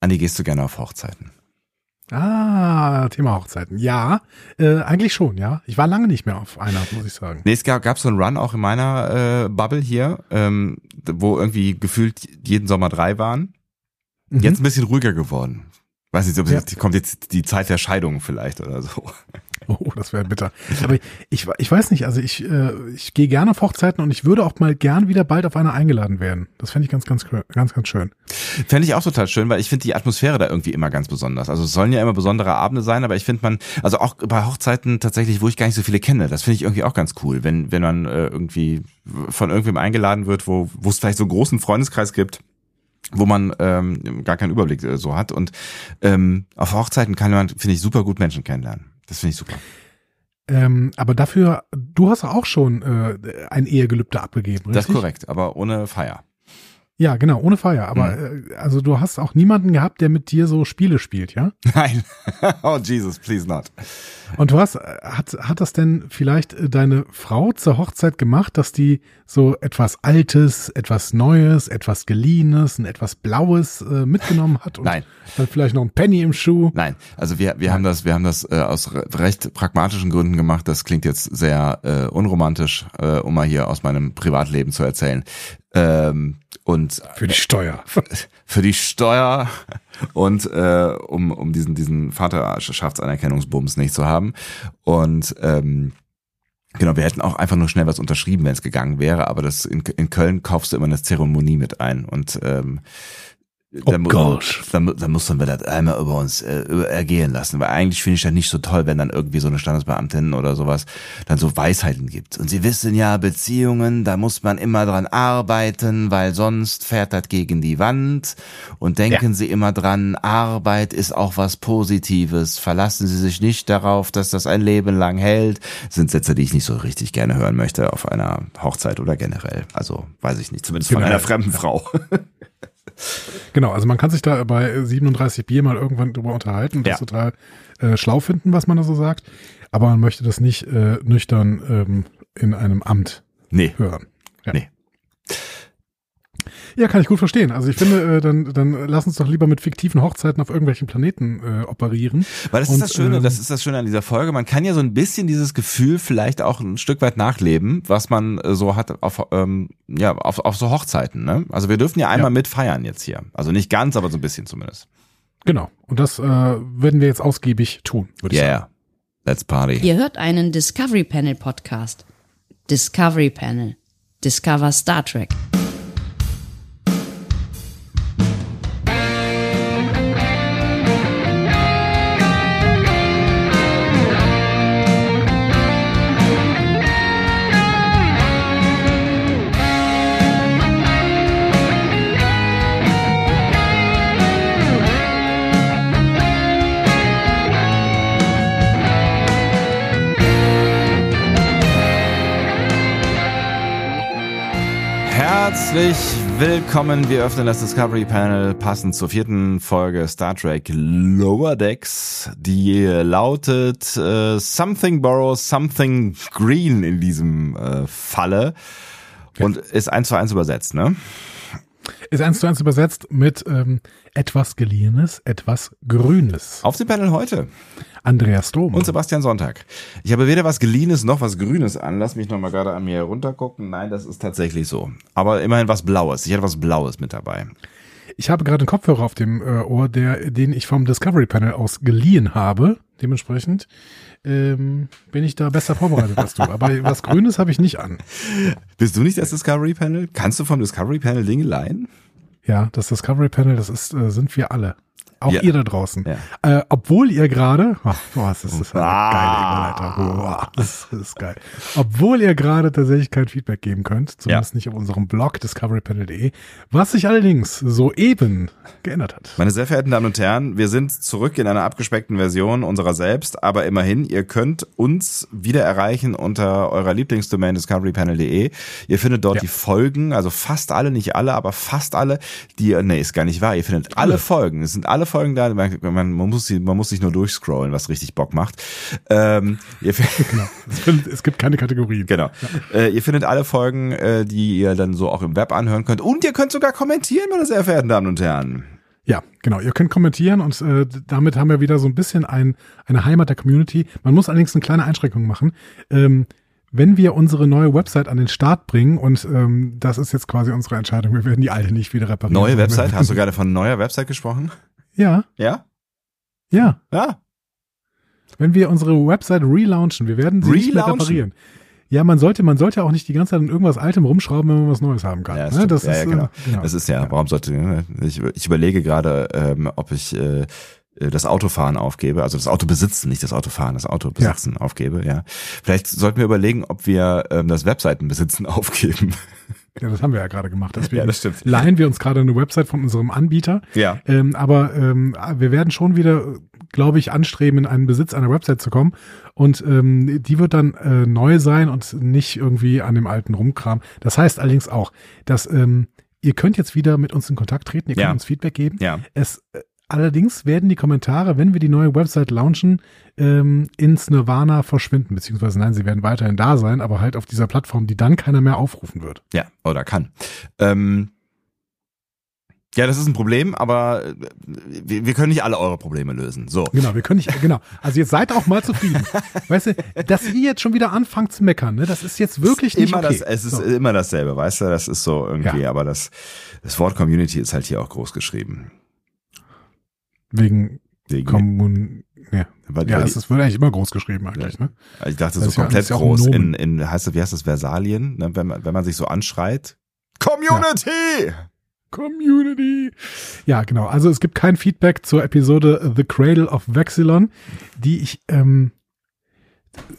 Andi, gehst du gerne auf Hochzeiten? Ah, Thema Hochzeiten. Ja, äh, eigentlich schon, ja. Ich war lange nicht mehr auf einer, muss ich sagen. Nee, es gab, gab so einen Run auch in meiner äh, Bubble hier, ähm, wo irgendwie gefühlt jeden Sommer drei waren. Mhm. Jetzt ein bisschen ruhiger geworden. Weiß nicht, ob ja. kommt jetzt die Zeit der Scheidung vielleicht oder so. Oh, das wäre bitter. Aber ich, ich weiß nicht, also ich, äh, ich gehe gerne auf Hochzeiten und ich würde auch mal gern wieder bald auf eine eingeladen werden. Das fände ich ganz, ganz, ganz, ganz schön. Fände ich auch total schön, weil ich finde die Atmosphäre da irgendwie immer ganz besonders. Also es sollen ja immer besondere Abende sein, aber ich finde man, also auch bei Hochzeiten tatsächlich, wo ich gar nicht so viele kenne, das finde ich irgendwie auch ganz cool, wenn, wenn man äh, irgendwie von irgendwem eingeladen wird, wo, wo es vielleicht so einen großen Freundeskreis gibt wo man ähm, gar keinen Überblick äh, so hat. Und ähm, auf Hochzeiten kann man, finde ich, super gut Menschen kennenlernen. Das finde ich super. Ähm, aber dafür, du hast auch schon äh, ein Ehegelübde abgegeben, richtig? Das ist korrekt, aber ohne Feier. Ja, genau, ohne Feier. Aber mhm. äh, also du hast auch niemanden gehabt, der mit dir so Spiele spielt, ja? Nein. oh Jesus, please not. Und du hast, hat, hat das denn vielleicht äh, deine Frau zur Hochzeit gemacht, dass die so etwas Altes, etwas Neues, etwas Geliehenes, ein etwas Blaues äh, mitgenommen hat? Und Nein. Dann vielleicht noch ein Penny im Schuh? Nein. Also wir, wir Nein. haben das, wir haben das äh, aus recht pragmatischen Gründen gemacht. Das klingt jetzt sehr äh, unromantisch, äh, um mal hier aus meinem Privatleben zu erzählen. Ähm, und für die Steuer. Für die Steuer und äh, um, um diesen, diesen Vaterschaftsanerkennungsbums nicht zu haben. Und ähm, Genau, wir hätten auch einfach nur schnell was unterschrieben, wenn es gegangen wäre, aber das in, in Köln kaufst du immer eine Zeremonie mit ein und ähm, Oh dann, gosh. Dann, dann muss man das einmal über uns äh, ergehen lassen. Weil eigentlich finde ich das nicht so toll, wenn dann irgendwie so eine Standesbeamtin oder sowas dann so Weisheiten gibt. Und sie wissen ja, Beziehungen, da muss man immer dran arbeiten, weil sonst fährt das gegen die Wand. Und denken ja. Sie immer dran, Arbeit ist auch was Positives. Verlassen Sie sich nicht darauf, dass das ein Leben lang hält. Das sind Sätze, die ich nicht so richtig gerne hören möchte auf einer Hochzeit oder generell. Also weiß ich nicht, zumindest von einer fremden Frau. Genau, also man kann sich da bei 37 Bier mal irgendwann drüber unterhalten und ja. das total äh, schlau finden, was man da so sagt. Aber man möchte das nicht äh, nüchtern ähm, in einem Amt nee. hören. Ja. Nee. Ja, kann ich gut verstehen. Also ich finde, äh, dann, dann lass uns doch lieber mit fiktiven Hochzeiten auf irgendwelchen Planeten äh, operieren. Weil das und, ist das Schöne, ähm, das ist das Schöne an dieser Folge. Man kann ja so ein bisschen dieses Gefühl vielleicht auch ein Stück weit nachleben, was man äh, so hat auf, ähm, ja, auf, auf so Hochzeiten. Ne? Also wir dürfen ja einmal ja. mit feiern jetzt hier. Also nicht ganz, aber so ein bisschen zumindest. Genau. Und das äh, werden wir jetzt ausgiebig tun, würde yeah. ich sagen. Let's party. Ihr hört einen Discovery Panel Podcast. Discovery Panel. Discover Star Trek. Herzlich willkommen. Wir öffnen das Discovery Panel passend zur vierten Folge Star Trek Lower Decks. Die lautet äh, Something Borrow, Something Green in diesem äh, Falle und ist eins zu eins übersetzt, ne? Ist eins zu eins übersetzt mit ähm, etwas Geliehenes, etwas Grünes. Auf dem Panel heute. Andreas Dom. Und Sebastian Sonntag. Ich habe weder was Geliehenes noch was Grünes an. Lass mich nochmal gerade an mir heruntergucken. Nein, das ist tatsächlich so. Aber immerhin was Blaues. Ich hatte was Blaues mit dabei. Ich habe gerade einen Kopfhörer auf dem äh, Ohr, der, den ich vom Discovery Panel aus geliehen habe. Dementsprechend ähm, bin ich da besser vorbereitet als du. Aber was Grünes habe ich nicht an. Bist du nicht das Discovery Panel? Kannst du vom Discovery Panel Dinge leihen? Ja, das Discovery Panel, das ist, äh, sind wir alle. Auch ja. ihr da draußen. Ja. Äh, obwohl ihr gerade, boah, das ist eine ah. geile Überleitung. Boah, das ist geil. Obwohl ihr gerade tatsächlich kein Feedback geben könnt, zumindest ja. nicht auf unserem Blog discoverypanel.de, was sich allerdings soeben geändert hat. Meine sehr verehrten Damen und Herren, wir sind zurück in einer abgespeckten Version unserer selbst, aber immerhin, ihr könnt uns wieder erreichen unter eurer Lieblingsdomain discoverypanel.de. Ihr findet dort die Folgen, also fast alle, nicht alle, aber fast alle, die, nee, ist gar nicht wahr. Ihr findet alle, alle Folgen. Es sind alle Folgen da. Man, man, man, muss, man muss sich nur durchscrollen, was richtig Bock macht. Ähm, ihr, genau. es, gibt keine Kategorien. Genau. Ja. Äh, ihr findet alle Folgen, äh, die ihr dann so auch im Web anhören könnt. Und ihr könnt sogar kommentieren, meine sehr verehrten Damen und Herren. Ja, genau. Ihr könnt kommentieren und äh, damit haben wir wieder so ein bisschen ein, eine Heimat der Community. Man muss allerdings eine kleine Einschränkung machen. Ähm, wenn wir unsere neue Website an den Start bringen, und ähm, das ist jetzt quasi unsere Entscheidung, wir werden die alte nicht wieder reparieren. Neue Website? Hast du gerade von neuer Website gesprochen? Ja. Ja? Ja. Ja. Wenn wir unsere Website relaunchen, wir werden sie nicht mehr Relaunchen? reparieren. Ja, man sollte, man sollte auch nicht die ganze Zeit an irgendwas Altem rumschrauben, wenn man was Neues haben kann. Ja, ne? stimmt. das ja, ist, ja, äh, genau. genau. Das ist ja, warum sollte, ne? ich, ich überlege gerade, ähm, ob ich äh, das Autofahren aufgebe, also das Auto besitzen, nicht das Autofahren, das Auto besitzen aufgebe, ja. Vielleicht sollten wir überlegen, ob wir ähm, das Webseitenbesitzen aufgeben. Ja, das haben wir ja gerade gemacht. Deswegen Ja, das stimmt. leihen wir uns gerade eine Website von unserem Anbieter. Ja. Ähm, aber ähm, wir werden schon wieder, glaube ich, anstreben, in einen Besitz einer Website zu kommen. Und ähm, die wird dann äh, neu sein und nicht irgendwie an dem alten rumkram. Das heißt allerdings auch, dass ähm, ihr könnt jetzt wieder mit uns in Kontakt treten, ihr könnt Ja. uns Feedback geben. Ja. Es äh, allerdings werden die Kommentare, wenn wir die neue Website launchen, ähm, ins Nirvana verschwinden, beziehungsweise nein, sie werden weiterhin da sein, aber halt auf dieser Plattform, die dann keiner mehr aufrufen wird. Ja, oder kann. Ähm, ja, das ist ein Problem, aber äh, wir, wir können nicht alle eure Probleme lösen. So. Genau, wir können nicht, genau. Also jetzt seid auch mal zufrieden. weißt du, dass ihr jetzt schon wieder anfangt zu meckern, ne, das ist jetzt wirklich nicht immer okay. das, es ist So. immer dasselbe, weißt du, das ist so irgendwie, Ja. aber das, das Wort Community ist halt hier auch groß geschrieben. Wegen Wegen, Kommun, ja, weil, ja weil es, es wird eigentlich immer groß geschrieben eigentlich, ne? ich dachte das so ist ja- komplett ja groß in, in, heißt das, wie heißt das, Versalien, ne, wenn man, wenn man sich so anschreit. Community! Community. Ja, genau. Also es gibt kein Feedback zur Episode The Cradle of Vexilon, die ich, ähm,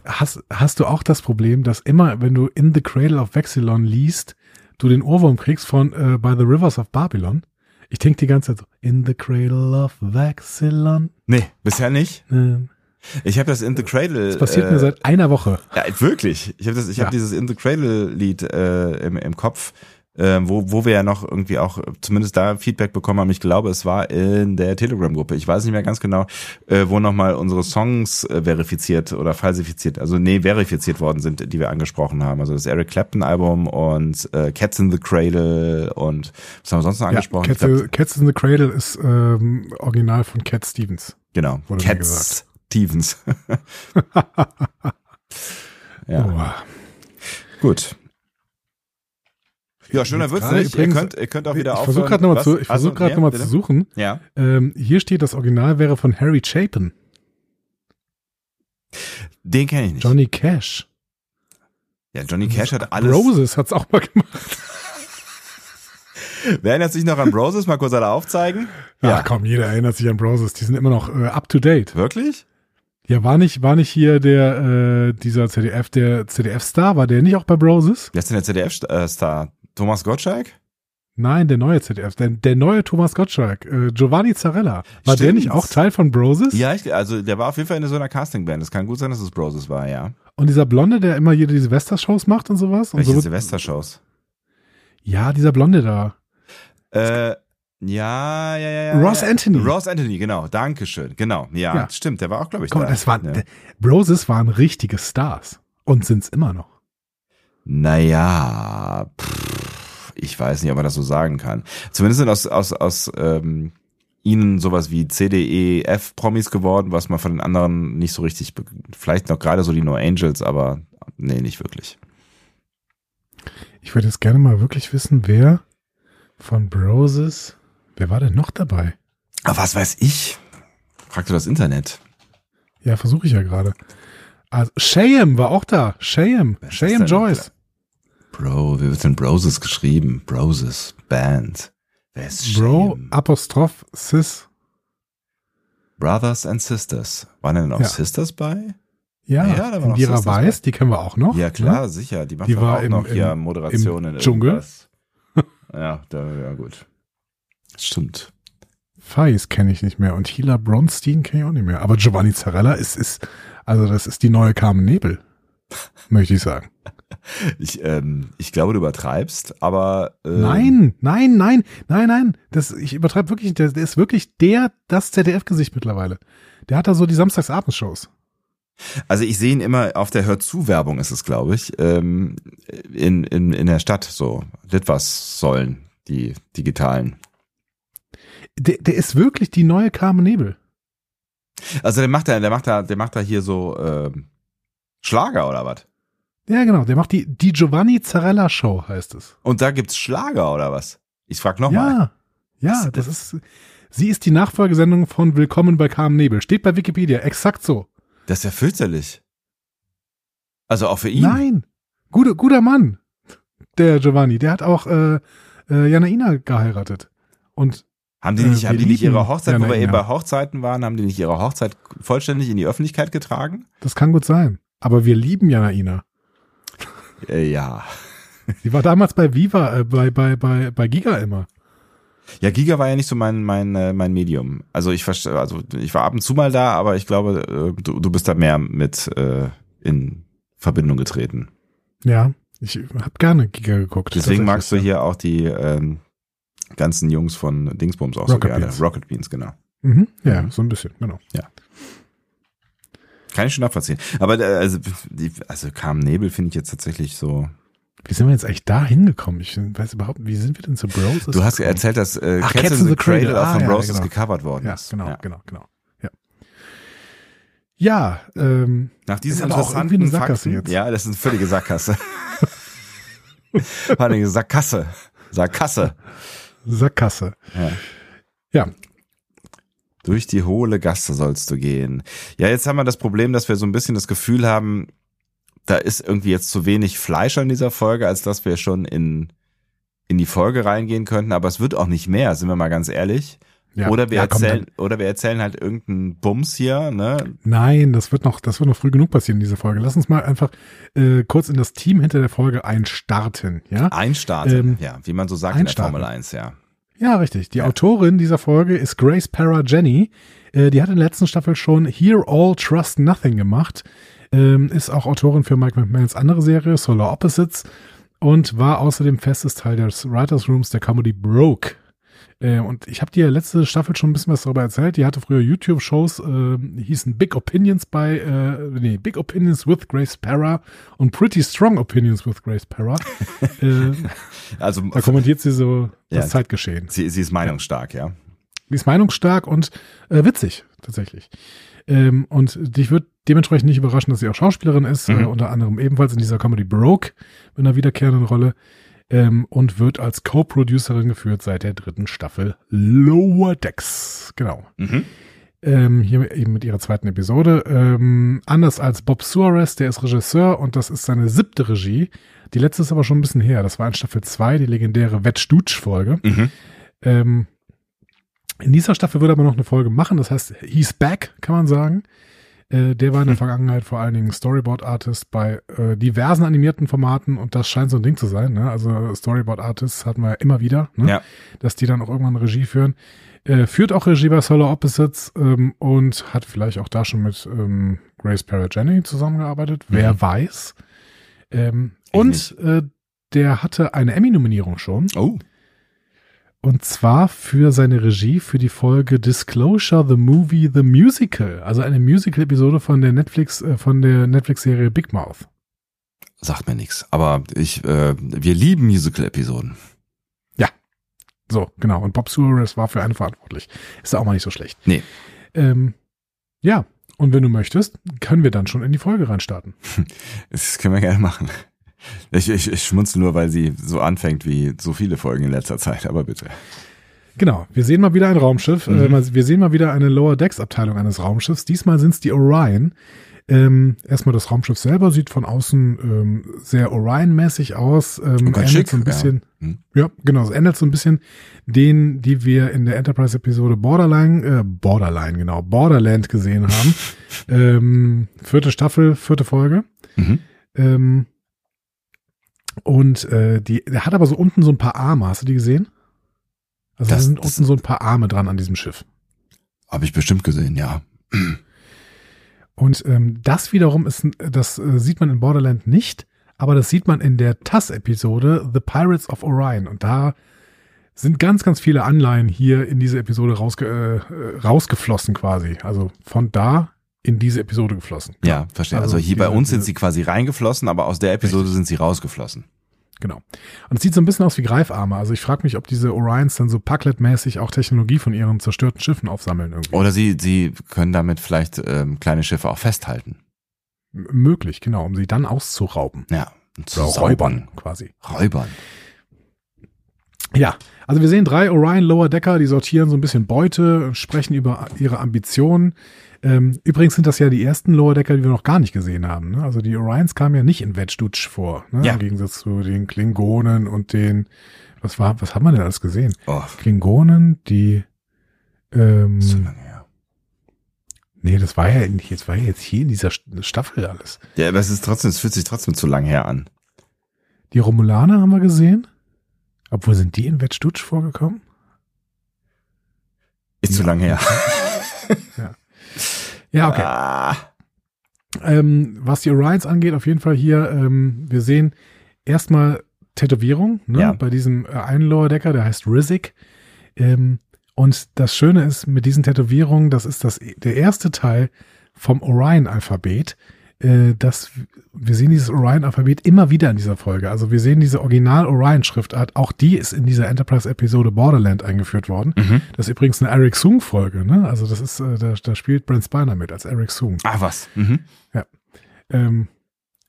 hast, hast du auch das Problem, dass immer, wenn du in The Cradle of Vexilon liest, du den Ohrwurm kriegst von äh, By the Rivers of Babylon? Ich denke die ganze Zeit so, in the cradle of Vexilon. Nee, bisher nicht. Äh, Ich habe das In the Cradle. Das passiert äh, mir seit einer Woche. Ja, wirklich. Ich habe das, ich Ja. habe dieses In the Cradle Lied äh, im, im Kopf, äh, wo, wo wir ja noch irgendwie auch zumindest da Feedback bekommen haben. Ich glaube, es war in der Telegram-Gruppe. Ich weiß nicht mehr ganz genau, äh, wo nochmal unsere Songs äh, verifiziert oder falsifiziert, also nee, verifiziert worden sind, die wir angesprochen haben. Also das Eric Clapton Album und äh, Cats in the Cradle und was haben wir sonst noch Ja, angesprochen? Cats, glaub, Cats in the Cradle ist ähm, original von Cat Stevens. genau, Cats Stevens. ja, Oh. gut. Ja, schöner wird's nicht. Ihr übrigens- könnt, ihr könnt auch wieder ich aufhören. versuche gerade nochmal zu, ich versuch grad noch mal zu suchen. Ja. Ähm, hier steht, das Original wäre von Harry Chapin, Den kenne ich nicht. Johnny Cash. ja, Johnny Cash hat alles. Roses hat's auch mal gemacht. Wer erinnert sich noch an Broses? Mal kurz alle aufzeigen. Ja, komm, jeder erinnert sich an Roses. Die sind immer noch äh, up to date. Wirklich? Ja, war nicht, war nicht hier der äh, dieser CDF, der CDF-Star, war der nicht auch bei Roses? Wer ist denn der ZDF-Star? Thomas Gottschalk? Nein, der neue ZDF, der, der neue Thomas Gottschalk, äh, Giovanni Zarella. War der Stimmt. nicht auch Teil von Broses? Ja, ich, also der war auf jeden Fall in so einer Castingband. Es kann gut sein, dass es Broses war, ja. Und dieser Blonde, der immer hier die Silvester-Shows macht und sowas? Und Welche so Silvester-Shows? Ja, dieser Blonde da. Äh, ja, ja, ja, ja. Ross ja. Anthony. Ross Anthony, genau. Dankeschön. Genau. Ja, Ja. stimmt. Der war auch, glaube ich, Komm, da. das waren, ja. Broses waren richtige Stars. Und sind's immer noch. Naja, pff, ich weiß nicht, ob man das so sagen kann. Zumindest sind aus, aus, aus ähm, ihnen sowas wie CDE-F-Promis geworden, was man von den anderen nicht so richtig, vielleicht noch gerade so die No Angels, aber nee, nicht wirklich. Ich würde jetzt gerne mal wirklich wissen, wer von Broses, wer war denn noch dabei? Aber was weiß ich? Frag du das Internet. Ja, versuche ich ja gerade. Also, Shayam war auch da. Shayam. Shayam? Joyce. Bro, wie wird denn Broses geschrieben? Broses, Band. Wer ist Bro, Shame? Apostroph, Sis. Brothers and Sisters. Waren denn auch Ja. Sisters bei? Ja, Ja, da war noch Indira Weiß, die kennen wir auch noch. Ja, klar, sicher. Die macht Die war auch im- noch hier im- Moderationen im Dschungel. ja, da, ja, gut. Stimmt. Feis kenne ich nicht mehr und Hila Bronstein kenne ich auch nicht mehr. Aber Giovanni Zarella ist, ist, also das ist die neue Carmen Nebel, möchte ich sagen. Ich, ähm, ich glaube, du übertreibst, aber ähm, Nein, nein, nein, nein, nein. Das, ich übertreibe wirklich, nicht. der, der ist wirklich der, das ZDF-Gesicht mittlerweile. Der hat da so die Samstagsabendshows. Also ich sehe ihn immer auf der Hör-zu-Werbung ist es, glaube ich, ähm, in, in, in der Stadt so. Das was sollen die digitalen. Der, der ist wirklich die neue Carmen Nebel. Also der macht da, der macht da, der macht da hier so ähm, Schlager oder was? Ja, genau. Der macht die, die Giovanni Zarella Show, heißt es. Und da gibt's Schlager oder was? Ich frag nochmal. Ja, ja, das ist. Sie ist die Nachfolgesendung von Willkommen bei Carmen Nebel. Steht bei Wikipedia, exakt so. Das ist ja fürchterlich. Also auch für ihn. Nein, guter, guter Mann, der Giovanni. Der hat auch äh, äh, Janaina geheiratet. Und Haben die nicht, Äh, haben die nicht ihre Hochzeit, wo wir eben bei Hochzeiten waren, haben die nicht ihre Hochzeit vollständig in die Öffentlichkeit getragen? das kann gut sein. Aber wir lieben Janaina. Äh, ja. Sie war damals bei Viva, äh, bei, bei, bei, bei Giga immer. Ja, Giga war ja nicht so mein mein äh, mein Medium. Also ich verstehe, also ich war ab und zu mal da, aber ich glaube, äh, du, du bist da mehr mit äh, in Verbindung getreten. Ja, ich habe gerne Giga geguckt. Deswegen magst du hier auch die ähm, ganzen Jungs von Dingsbums auch so Rocket gerne. Beans. Rocket Beans, genau. Ja. Mhm, ja, so ein bisschen, genau. Kann ich schon nachvollziehen. Aber äh, also, die, also Carmen Nebel finde ich jetzt tatsächlich so. Wie sind wir jetzt eigentlich da hingekommen? Ich weiß überhaupt, wie sind wir denn zu Bros? Du hast erzählt, dass äh, Ach, Cats, in the Cradle auch von Ah, ja, Roses genau. gecovert worden Ja, ist. genau, Ja. genau, genau. Ja, ja ähm, Nach diesen Ist aber auch irgendwie eine Sackgasse Fakten, jetzt. ja, das ist eine völlige Sackgasse. War eine Sackgasse. Sackgasse. Sackgasse. Ja. Ja, Durch die hohle Gasse sollst du gehen. Ja, jetzt haben wir das Problem, dass wir so ein bisschen das Gefühl haben, da ist irgendwie jetzt zu wenig Fleisch an dieser Folge, als dass wir schon in, in die Folge reingehen könnten. Aber es wird auch nicht mehr, sind wir mal ganz ehrlich. Ja. Oder wir ja, komm, erzählen, oder wir erzählen halt irgendeinen Bums hier, ne? Nein, das wird noch, das wird noch früh genug passieren in dieser Folge. Lass uns mal einfach äh, kurz in das Team hinter der Folge einstarten, ja? Einstarten, Ähm, ja, wie man so sagt in der. Formel 1, ja. Ja, richtig. Die Ja. Autorin dieser Folge ist Grace Para Jenny. Äh, die hat in der letzten Staffel schon Hear All, Trust Nothing gemacht. Ähm, ist auch Autorin für Mike McMahons andere Serie, Solar Opposites. Und war außerdem festes Teil des Writers Rooms der Comedy Broke. Äh, und ich habe dir letzte Staffel schon ein bisschen was darüber erzählt. Die hatte früher YouTube-Shows, äh, die hießen Big Opinions bei, äh, nee, Big Opinions with Grace Para und Pretty Strong Opinions with Grace Para. äh, Also da kommentiert sie so das Ja. Zeitgeschehen. sie, sie ist meinungsstark, ja. Die ist meinungsstark und äh, witzig, tatsächlich. Ähm, und dich wird dementsprechend nicht überraschen, dass sie auch Schauspielerin ist, Mhm. äh, unter anderem ebenfalls in dieser Comedy Broke mit einer wiederkehrenden Rolle ähm, und wird als Co-Producerin geführt seit der dritten Staffel Lower Decks. Genau. Mhm. Ähm, hier eben mit ihrer zweiten Episode. Ähm, anders als Bob Suarez, der ist Regisseur und das ist seine siebte Regie. Die letzte ist aber schon ein bisschen her. Das war in Staffel 2, die legendäre Wetsch-Dutsch-Folge. Mhm. Ähm, in dieser Staffel wird er aber noch eine Folge machen, das heißt, he's back, kann man sagen. Äh, der war in der Vergangenheit vor allen Dingen Storyboard-Artist bei äh, diversen animierten Formaten und das scheint so ein Ding zu sein. Ne? Also Storyboard-Artists hatten wir ja immer wieder, ne? Ja. dass die dann auch irgendwann Regie führen. Äh, führt auch Regie bei Solar Opposites ähm, und hat vielleicht auch da schon mit ähm, Grace Parageni zusammengearbeitet. Wer weiß. Ähm, und äh, der hatte eine Emmy-Nominierung schon. Oh. Und zwar für seine Regie für die Folge Disclosure the Movie The Musical, also eine Musical-Episode von der Netflix, äh, von der Netflix-Serie Big Mouth. Sagt mir nichts. Aber ich, äh, wir lieben Musical-Episoden. So, genau. Und Bob Suarez war für eine verantwortlich. Ist auch mal nicht so schlecht. Nee. Ähm, ja. Und wenn du möchtest, können wir dann schon in die Folge reinstarten. Das können wir gerne machen. Ich, ich, ich schmunzel nur, weil sie so anfängt wie so viele Folgen in letzter Zeit, aber bitte. Genau, wir sehen mal wieder ein Raumschiff. Mhm. Äh, mal- wir sehen mal wieder eine Lower Decks Abteilung eines Raumschiffs. Diesmal sind es die Orion. Ähm, erstmal das Raumschiff selber sieht von außen ähm, sehr Orion-mäßig aus. Ähm, schick, so ein bisschen. ja. Hm. Ja, genau. Es ändert so ein bisschen den, die wir in der Enterprise-Episode Borderline, äh, Borderline, genau, Borderland gesehen haben. ähm, vierte Staffel, vierte Folge. Mhm. Ähm, und äh, die, der hat aber so unten so ein paar Arme. Hast du die gesehen? Also da Das- sind das- unten so ein paar Arme dran an diesem Schiff. Habe ich bestimmt gesehen, ja. Und ähm, das wiederum ist, das äh, sieht man in Borderland nicht, aber das sieht man in der TAS-Episode The Pirates of Orion. Und da sind ganz, ganz viele Anleihen hier in diese Episode rausge äh, rausgeflossen quasi. Also von da in diese Episode geflossen. Ja, verstehe. Also, Also hier bei uns sind sie quasi reingeflossen, aber aus der Episode sind sie rausgeflossen. Genau. Und es sieht so ein bisschen aus wie Greifarme. Also ich frage mich, ob diese Orions dann so Packlet-mäßig auch Technologie von ihren zerstörten Schiffen aufsammeln irgendwie. Oder sie, sie können damit vielleicht ähm, kleine Schiffe auch festhalten. M möglich, genau, um sie dann auszurauben. Ja. Oder räubern quasi. Räubern. Ja, also wir sehen drei Orion Lower Decker, die sortieren so ein bisschen Beute, sprechen über ihre Ambitionen. Ähm, übrigens sind das ja die ersten Lower Decker, die wir noch gar nicht gesehen haben. Ne? Also die Orions kamen ja nicht in Wedgdutch vor, ne? Ja. im Gegensatz zu den Klingonen und den, was war, was haben wir denn alles gesehen? Oh, Klingonen, die, ähm, zu lange her. nee, das war ja nicht, jetzt war ja jetzt hier in dieser St- Staffel alles. Ja, aber es ist trotzdem, es fühlt sich trotzdem zu lang her an. Die Romulaner haben wir gesehen. Obwohl sind die in Wedgdutch vorgekommen? Ist zu Ja. lang her. Ja, okay. Ah, Ähm, was die Orions angeht, auf jeden Fall hier, ähm, wir sehen erstmal Tätowierung ne, Ja. bei diesem äh, einen Lower Decker, der heißt Rizik. Ähm, und das Schöne ist mit diesen Tätowierungen, das ist das, der erste Teil vom Orion-Alphabet. Äh, das, wir sehen dieses Orion-Alphabet immer wieder in dieser Folge. Also wir sehen diese Original-Orion-Schriftart, auch die ist in dieser Enterprise-Episode Borderland eingeführt worden. mhm. Das ist übrigens eine Eric Sung-Folge, ne? Also das ist, äh, da, da spielt Brent Spiner mit als Eric Sung. Ach was. Mhm. Ähm,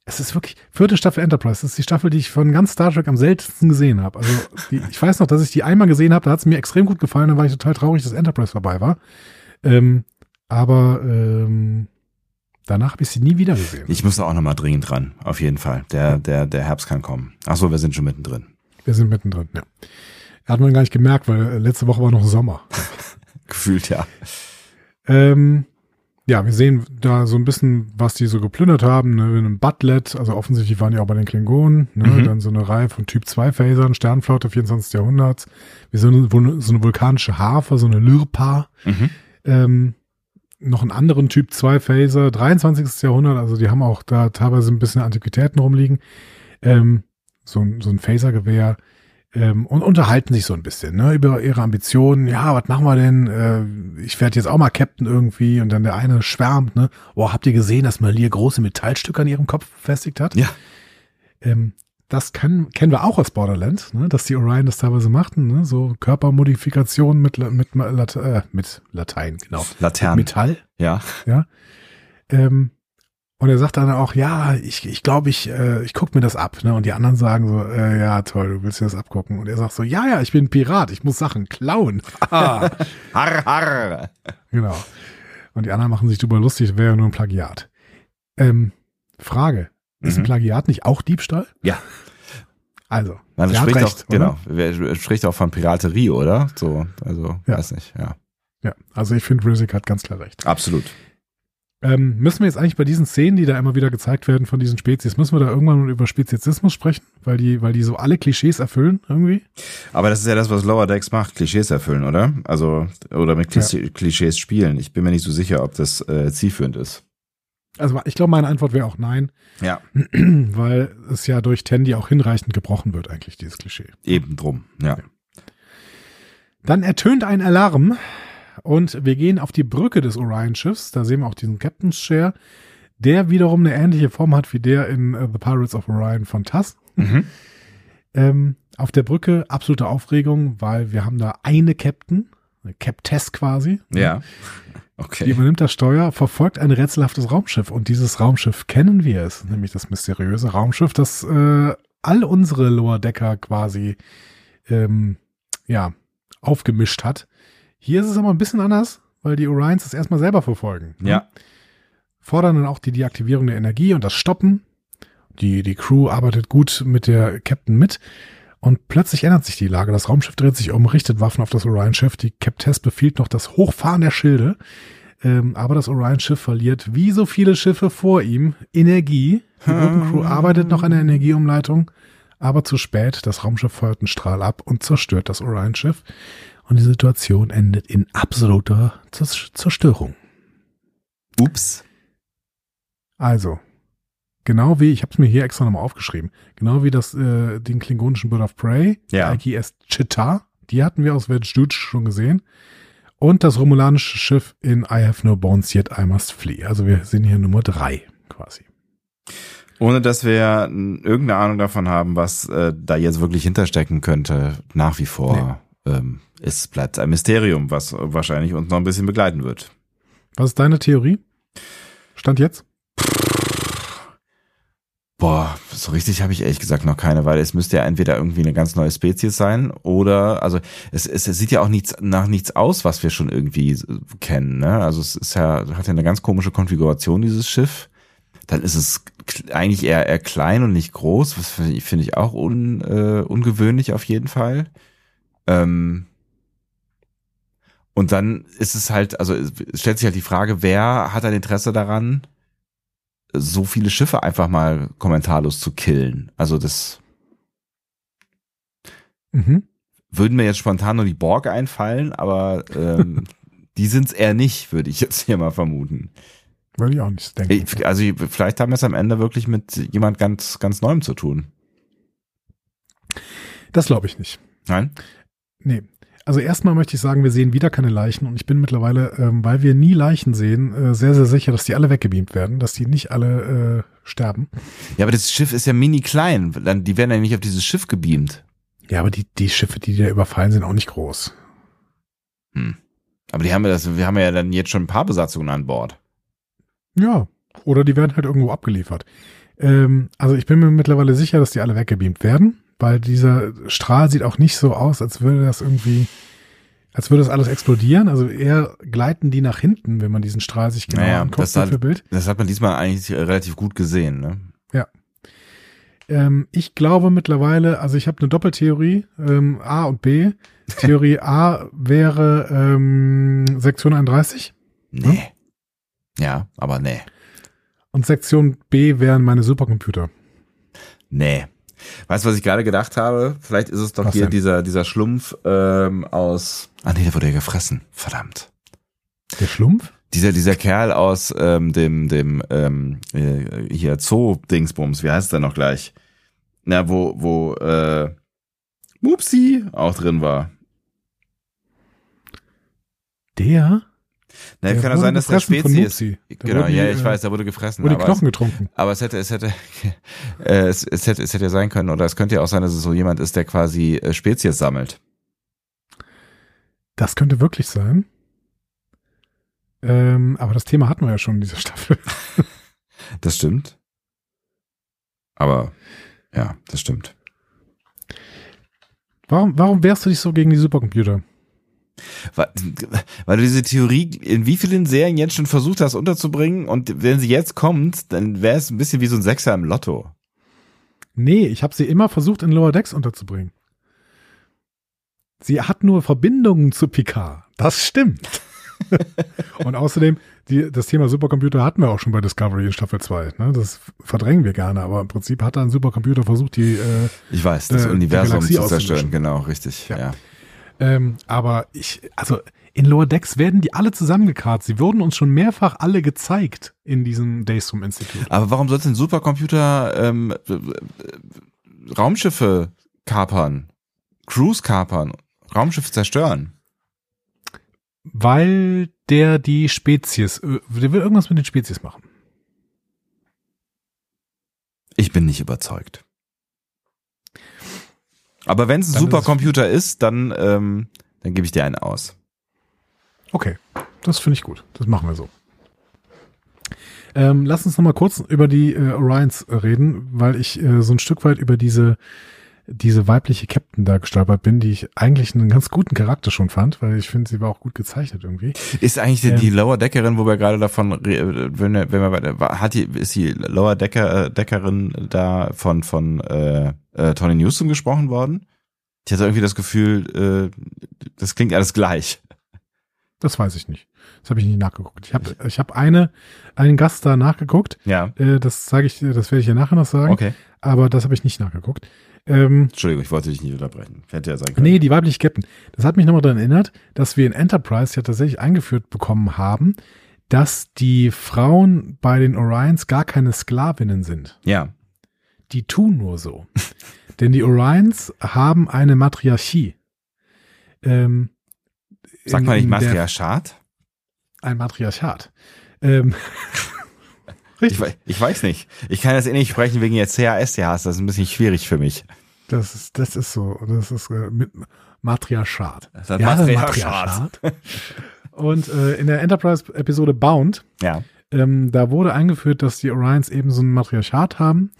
es ist wirklich vierte Staffel Enterprise. Das ist die Staffel, die ich von ganz Star Trek am seltensten gesehen habe. Also die, ich weiß noch, dass ich die einmal gesehen habe. Da hat es mir extrem gut gefallen. Da war ich total traurig, dass Enterprise vorbei war. Ähm, aber ähm, danach habe ich sie nie wieder gesehen. Ich muss da auch nochmal dringend dran. Auf jeden Fall. Der, der, der Herbst kann kommen. Ach so, wir sind schon mittendrin. Wir sind mittendrin. Ja. Hat man gar nicht gemerkt, weil letzte Woche war noch Sommer. Gefühlt, ja. Ähm, ja, wir sehen da so ein bisschen, was die so geplündert haben. Ne? In einem Butlet, also offensichtlich waren die auch bei den Klingonen. Ne? Mhm. Dann so eine Reihe von Typ 2 Phasern, Sternflotte 24. Jahrhunderts. Wir sehen so so eine vulkanische Harfe, so eine Lyrpa. Mhm. Ähm, noch einen anderen Typ 2 Phaser, 23. Jahrhundert. Also die haben auch da teilweise ein bisschen Antiquitäten rumliegen. Ähm, so, ein- so ein Phasergewehr. Ähm, und unterhalten sich so ein bisschen ne, über ihre Ambitionen. Ja, was machen wir denn? Äh, ich werde jetzt auch mal Captain irgendwie. Und dann der eine schwärmt, ne? Oh, habt ihr gesehen, dass Malir große Metallstücke an ihrem Kopf befestigt hat? Ja. Ähm, das können, kennen wir auch aus Borderland, ne? dass die Orion das teilweise machten. Ne? So Körpermodifikation mit, mit, Late, äh, mit Latein, genau. Laternen. Metall. ja. Ja. Ähm, und er sagt dann auch, ja, ich ich, glaube, ich, äh, ich guck mir das ab. Ne? Und die anderen sagen so, äh, ja, toll, du willst dir das abgucken. Und er sagt so, ja, ja, ich bin ein Pirat, ich muss Sachen klauen. Ah, Harr, harr. genau. Und die anderen machen sich drüber lustig, wäre ja nur ein Plagiat. Ähm, Frage, ist ein Mhm. Plagiat nicht auch Diebstahl? Ja. Also, Man spricht recht, auch, genau, wer spricht auch von Piraterie, oder? So, also, Ja. weiß nicht, ja. Ja, also ich finde, Rizzik hat ganz klar recht. Absolut. Ähm, müssen wir jetzt eigentlich bei diesen Szenen, die da immer wieder gezeigt werden von diesen Spezies, müssen wir da irgendwann mal über Speziesismus sprechen? Weil die, weil die so alle Klischees erfüllen irgendwie? Aber das ist ja das, was Lower Decks macht, Klischees erfüllen, oder? Also, oder mit Klischee, Klischees spielen. Ich bin mir nicht so sicher, ob das äh, zielführend ist. Also ich glaube, meine Antwort wäre auch nein, Ja. weil es ja durch Tandy auch hinreichend gebrochen wird, eigentlich, dieses Klischee. Eben drum, ja. Dann ertönt ein Alarm und wir gehen auf die Brücke des Orion-Schiffs. Da sehen wir auch diesen Captain's Chair, der wiederum eine ähnliche Form hat wie der in äh, The Pirates of Orion von TAS. Mhm. Ähm, auf der Brücke absolute Aufregung, weil wir haben da eine Captain, eine Captess quasi. Ja. Die Okay. übernimmt das Steuer, verfolgt ein rätselhaftes Raumschiff und dieses Raumschiff kennen wir es, nämlich das mysteriöse Raumschiff, das äh, all unsere Lower Decker quasi ähm, ja aufgemischt hat. Hier ist es aber ein bisschen anders, weil die Orions das erstmal selber verfolgen. ne? Ja. Fordern dann auch die Deaktivierung der Energie und das Stoppen. Die, die Crew arbeitet gut mit der Captain mit. Und plötzlich ändert sich die Lage. Das Raumschiff dreht sich um, richtet Waffen auf das Orion-Schiff. Die Captess befiehlt noch das Hochfahren der Schilde. Ähm, aber das Orion-Schiff verliert, wie so viele Schiffe vor ihm, Energie. Die Brückencrew arbeitet noch an der Energieumleitung. Aber zu spät, das Raumschiff feuert einen Strahl ab und zerstört das Orion-Schiff. Und die Situation endet in absoluter Zers- Zerstörung. Ups. Also, genau wie, ich habe es mir hier extra nochmal aufgeschrieben, genau wie das, äh, den klingonischen Bird of Prey, Ja. die IKS Chita, die hatten wir aus Wedge schon gesehen. Und das romulanische Schiff in I Have No Bones Yet I Must Flee. Also wir sind hier Nummer drei quasi. Ohne dass wir irgendeine Ahnung davon haben, was äh, da jetzt wirklich hinterstecken könnte, nach wie vor. Nee. Ähm, es bleibt ein Mysterium, was wahrscheinlich uns noch ein bisschen begleiten wird. Was ist deine Theorie? Stand jetzt? Boah, so richtig habe ich ehrlich gesagt noch keine, weil es müsste ja entweder irgendwie eine ganz neue Spezies sein oder, also es, es, sieht ja auch nichts nach nichts aus, was wir schon irgendwie kennen. Ne? Also es ist ja, hat ja eine ganz komische Konfiguration, dieses Schiff. Dann ist es eigentlich eher, eher klein und nicht groß, was finde ich, find ich auch un, äh, ungewöhnlich auf jeden Fall. Ähm, und dann ist es halt, also es stellt sich halt die Frage, wer hat ein Interesse daran, so viele Schiffe einfach mal kommentarlos zu killen. Also das mhm. würden mir jetzt spontan nur die Borg einfallen, aber ähm, die sind's eher nicht, würde ich jetzt hier mal vermuten. Würde ich auch nicht denken. Also vielleicht haben wir es am Ende wirklich mit jemand ganz, ganz Neuem zu tun. Das glaube ich nicht. Nein? Nee. Also erstmal möchte ich sagen, wir sehen wieder keine Leichen und ich bin mittlerweile, ähm, weil wir nie Leichen sehen, äh, sehr, sehr sicher, dass die alle weggebeamt werden, dass die nicht alle äh, sterben. Ja, aber das Schiff ist ja mini klein. Dann, die werden ja nicht auf dieses Schiff gebeamt. Ja, aber die, die Schiffe, die da überfallen, sind auch nicht groß. Hm. Aber die haben ja das, wir haben ja dann jetzt schon ein paar Besatzungen an Bord. Ja. Oder die werden halt irgendwo abgeliefert. Ähm, also ich bin mir mittlerweile sicher, dass die alle weggebeamt werden weil dieser Strahl sieht auch nicht so aus, als würde das irgendwie, als würde das alles explodieren. Also eher gleiten die nach hinten, wenn man diesen Strahl sich genau naja, anguckt, das hat, Bild. Das hat man diesmal eigentlich relativ gut gesehen, ne? Ja. Ähm, ich glaube mittlerweile, also ich habe eine Doppeltheorie, ähm, A und B. Theorie A wäre ähm, Sektion 31. Nee. Ja, aber nee. Und Sektion B wären meine Supercomputer. Nee. Weißt du, was ich gerade gedacht habe? Vielleicht ist es doch was hier denn? dieser, dieser Schlumpf ähm, aus. Ah nee, der wurde ja gefressen. Verdammt. Der Schlumpf? Dieser, dieser Kerl aus ähm, dem, dem ähm, äh, hier Zoo-Dingsbums, wie heißt der noch gleich? Na, wo, wo äh, Mupsi auch drin war. Der? Na, kann ja sein, dass der Spezies. Genau, ja, ich äh, weiß, da wurde gefressen. Wurde Knochen es, getrunken. Aber es hätte, es hätte, äh, es, es hätte, es hätte sein können, oder es könnte ja auch sein, dass es so jemand ist, der quasi äh, Spezies sammelt. Das könnte wirklich sein. Ähm, aber das Thema hatten wir ja schon in dieser Staffel. das stimmt. Aber ja, das stimmt. Warum, warum wehrst du dich so gegen die Supercomputer? Weil, weil du diese Theorie in wie vielen Serien jetzt schon versucht hast unterzubringen und wenn sie jetzt kommt, dann wäre es ein bisschen wie so ein Sechser im Lotto. Nee, ich habe sie immer versucht in Lower Decks unterzubringen. Sie hat nur Verbindungen zu Picard. Das stimmt. und außerdem, die, das Thema Supercomputer hatten wir auch schon bei Discovery in Staffel 2. Ne? Das verdrängen wir gerne, aber im Prinzip hat da ein Supercomputer versucht, die äh, Ich weiß, das äh, Universum zu zerstören, genau, richtig. Ja. ja. Ähm, aber ich, also in Lower Decks werden die alle zusammengekarrt. Sie wurden uns schon mehrfach alle gezeigt in diesem Daystrom Institute. Aber warum sollten ein Supercomputer ähm, Raumschiffe kapern, Crews kapern, Raumschiffe zerstören? Weil der die Spezies, äh, der will irgendwas mit den Spezies machen. Ich bin nicht überzeugt. Aber wenn es ein Supercomputer ist, ist, dann, ähm, dann gebe ich dir einen aus. Okay, das finde ich gut. Das machen wir so. Ähm, lass uns noch mal kurz über die äh, Orions reden, weil ich äh, so ein Stück weit über diese diese weibliche Captain da gestolpert bin, die ich eigentlich einen ganz guten Charakter schon fand, weil ich finde, sie war auch gut gezeichnet irgendwie. Ist eigentlich ähm, die Lower Deckerin, wo wir gerade davon, wenn wir, wenn wir hat die, ist die Lower Decker, Deckerin da von, von äh, äh, Tony Newsom gesprochen worden? Ich hatte irgendwie das Gefühl, äh, das klingt alles gleich. Das weiß ich nicht. Das habe ich nicht nachgeguckt. Ich habe ich hab eine einen Gast da nachgeguckt. Ja. Äh, das sage ich, das werde ich dir nachher noch sagen. Okay. Aber das habe ich nicht nachgeguckt. Ähm, Entschuldigung, ich wollte dich nicht unterbrechen. Hätte ja sein können. Nee, die weibliche Captain. Das hat mich nochmal daran erinnert, dass wir in Enterprise ja tatsächlich eingeführt bekommen haben, dass die Frauen bei den Orions gar keine Sklavinnen sind. Ja. Die tun nur so. Denn die Orions haben eine Matriarchie. Ähm, Sagt man nicht Matriarchat? ein Matriarchat. Ähm, Ich, ich, weiß nicht. Ich kann das eh nicht sprechen wegen jetzt CAS-THs. Das ist ein bisschen schwierig für mich. Das ist, das ist so. Das ist äh, mit Matriarchat. Das ist Matriarchat. Und äh, in der Enterprise-Episode Bound, ja. ähm, da wurde eingeführt, dass die Orions eben so ein Matriarchat haben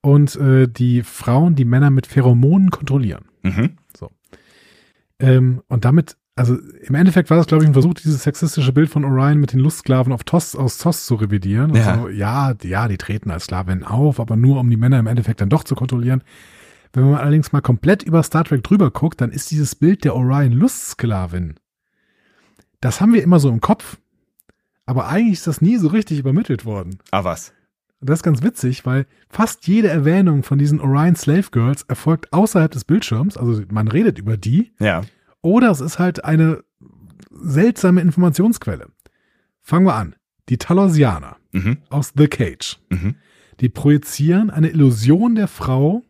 und äh, die Frauen die Männer mit Pheromonen kontrollieren. Mhm. So. Ähm, und damit, also im Endeffekt war das, glaube ich, ein Versuch, dieses sexistische Bild von Orion mit den Lustsklaven auf Tos, aus Tos zu revidieren. Ja. So, ja, ja, die treten als Sklaven auf, aber nur um die Männer im Endeffekt dann doch zu kontrollieren. Wenn man allerdings mal komplett über Star Trek drüber guckt, dann ist dieses Bild der Orion Lustsklavin. Das haben wir immer so im Kopf. Aber eigentlich ist das nie so richtig übermittelt worden. Ah, was? Und das ist ganz witzig, weil fast jede Erwähnung von diesen Orion Slave Girls erfolgt außerhalb des Bildschirms. Also man redet über die. Ja. Oder es ist halt eine seltsame Informationsquelle. Fangen wir an. Die Talosianer Mhm. aus The Cage. Mhm. Die projizieren eine Illusion der Frau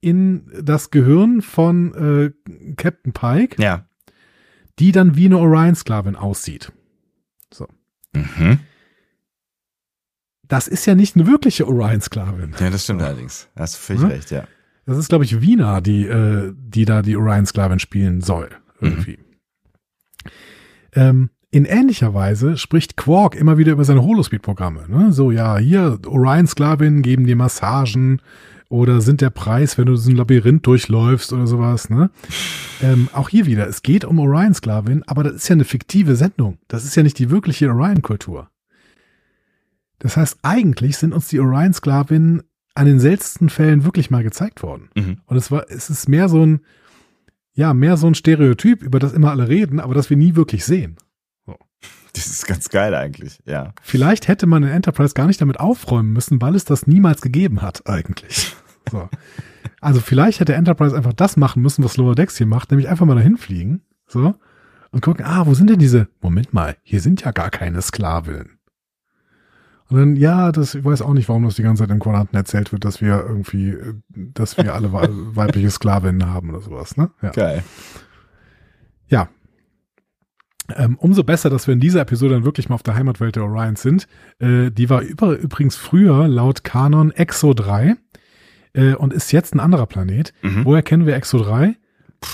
in das Gehirn von äh, Captain Pike, Ja. die dann wie eine Orion-Sklavin aussieht. Mhm. Das ist ja nicht eine wirkliche Orion-Sklavin. Ja, das stimmt allerdings. Da hast du völlig Ja. recht, ja. Das ist, glaube ich, Wiener, die, äh, die da die Orion-Sklavin spielen soll. Irgendwie. Ähm, in ähnlicher Weise spricht Quark immer wieder über seine Holospeed-Programme. Ne? So, ja, hier, Orion-Sklavinnen geben dir Massagen oder sind der Preis, wenn du so ein Labyrinth durchläufst oder sowas. Ne? Ähm, auch hier wieder, es geht um Orion-Sklavin, aber das ist ja eine fiktive Sendung. Das ist ja nicht die wirkliche Orion-Kultur. Das heißt, eigentlich sind uns die Orion-Sklavinnen an den seltensten Fällen wirklich mal gezeigt worden. Mhm. Und es war, es ist mehr so ein, ja, mehr so ein Stereotyp, über das immer alle reden, aber das wir nie wirklich sehen. Das ist ganz geil eigentlich, ja. Vielleicht hätte man in Enterprise gar nicht damit aufräumen müssen, weil es das niemals gegeben hat, eigentlich. So. Also vielleicht hätte Enterprise einfach das machen müssen, was Lower Decks hier macht, nämlich einfach mal dahin fliegen, so, und gucken, ah, wo sind denn diese, Moment mal, hier sind ja gar keine Sklavinnen. Und dann, ja, das, ich weiß auch nicht, warum das die ganze Zeit in Quadranten erzählt wird, dass wir irgendwie, äh, dass wir alle wei- weibliche Sklavinnen haben oder sowas, ne? Ja. Geil. Ja. Ähm, umso besser, dass wir in dieser Episode dann wirklich mal auf der Heimatwelt der Orions sind. Äh, die war über, übrigens früher laut Kanon Exo 3 äh, und ist jetzt ein anderer Planet. Mhm. Woher kennen wir Exo 3?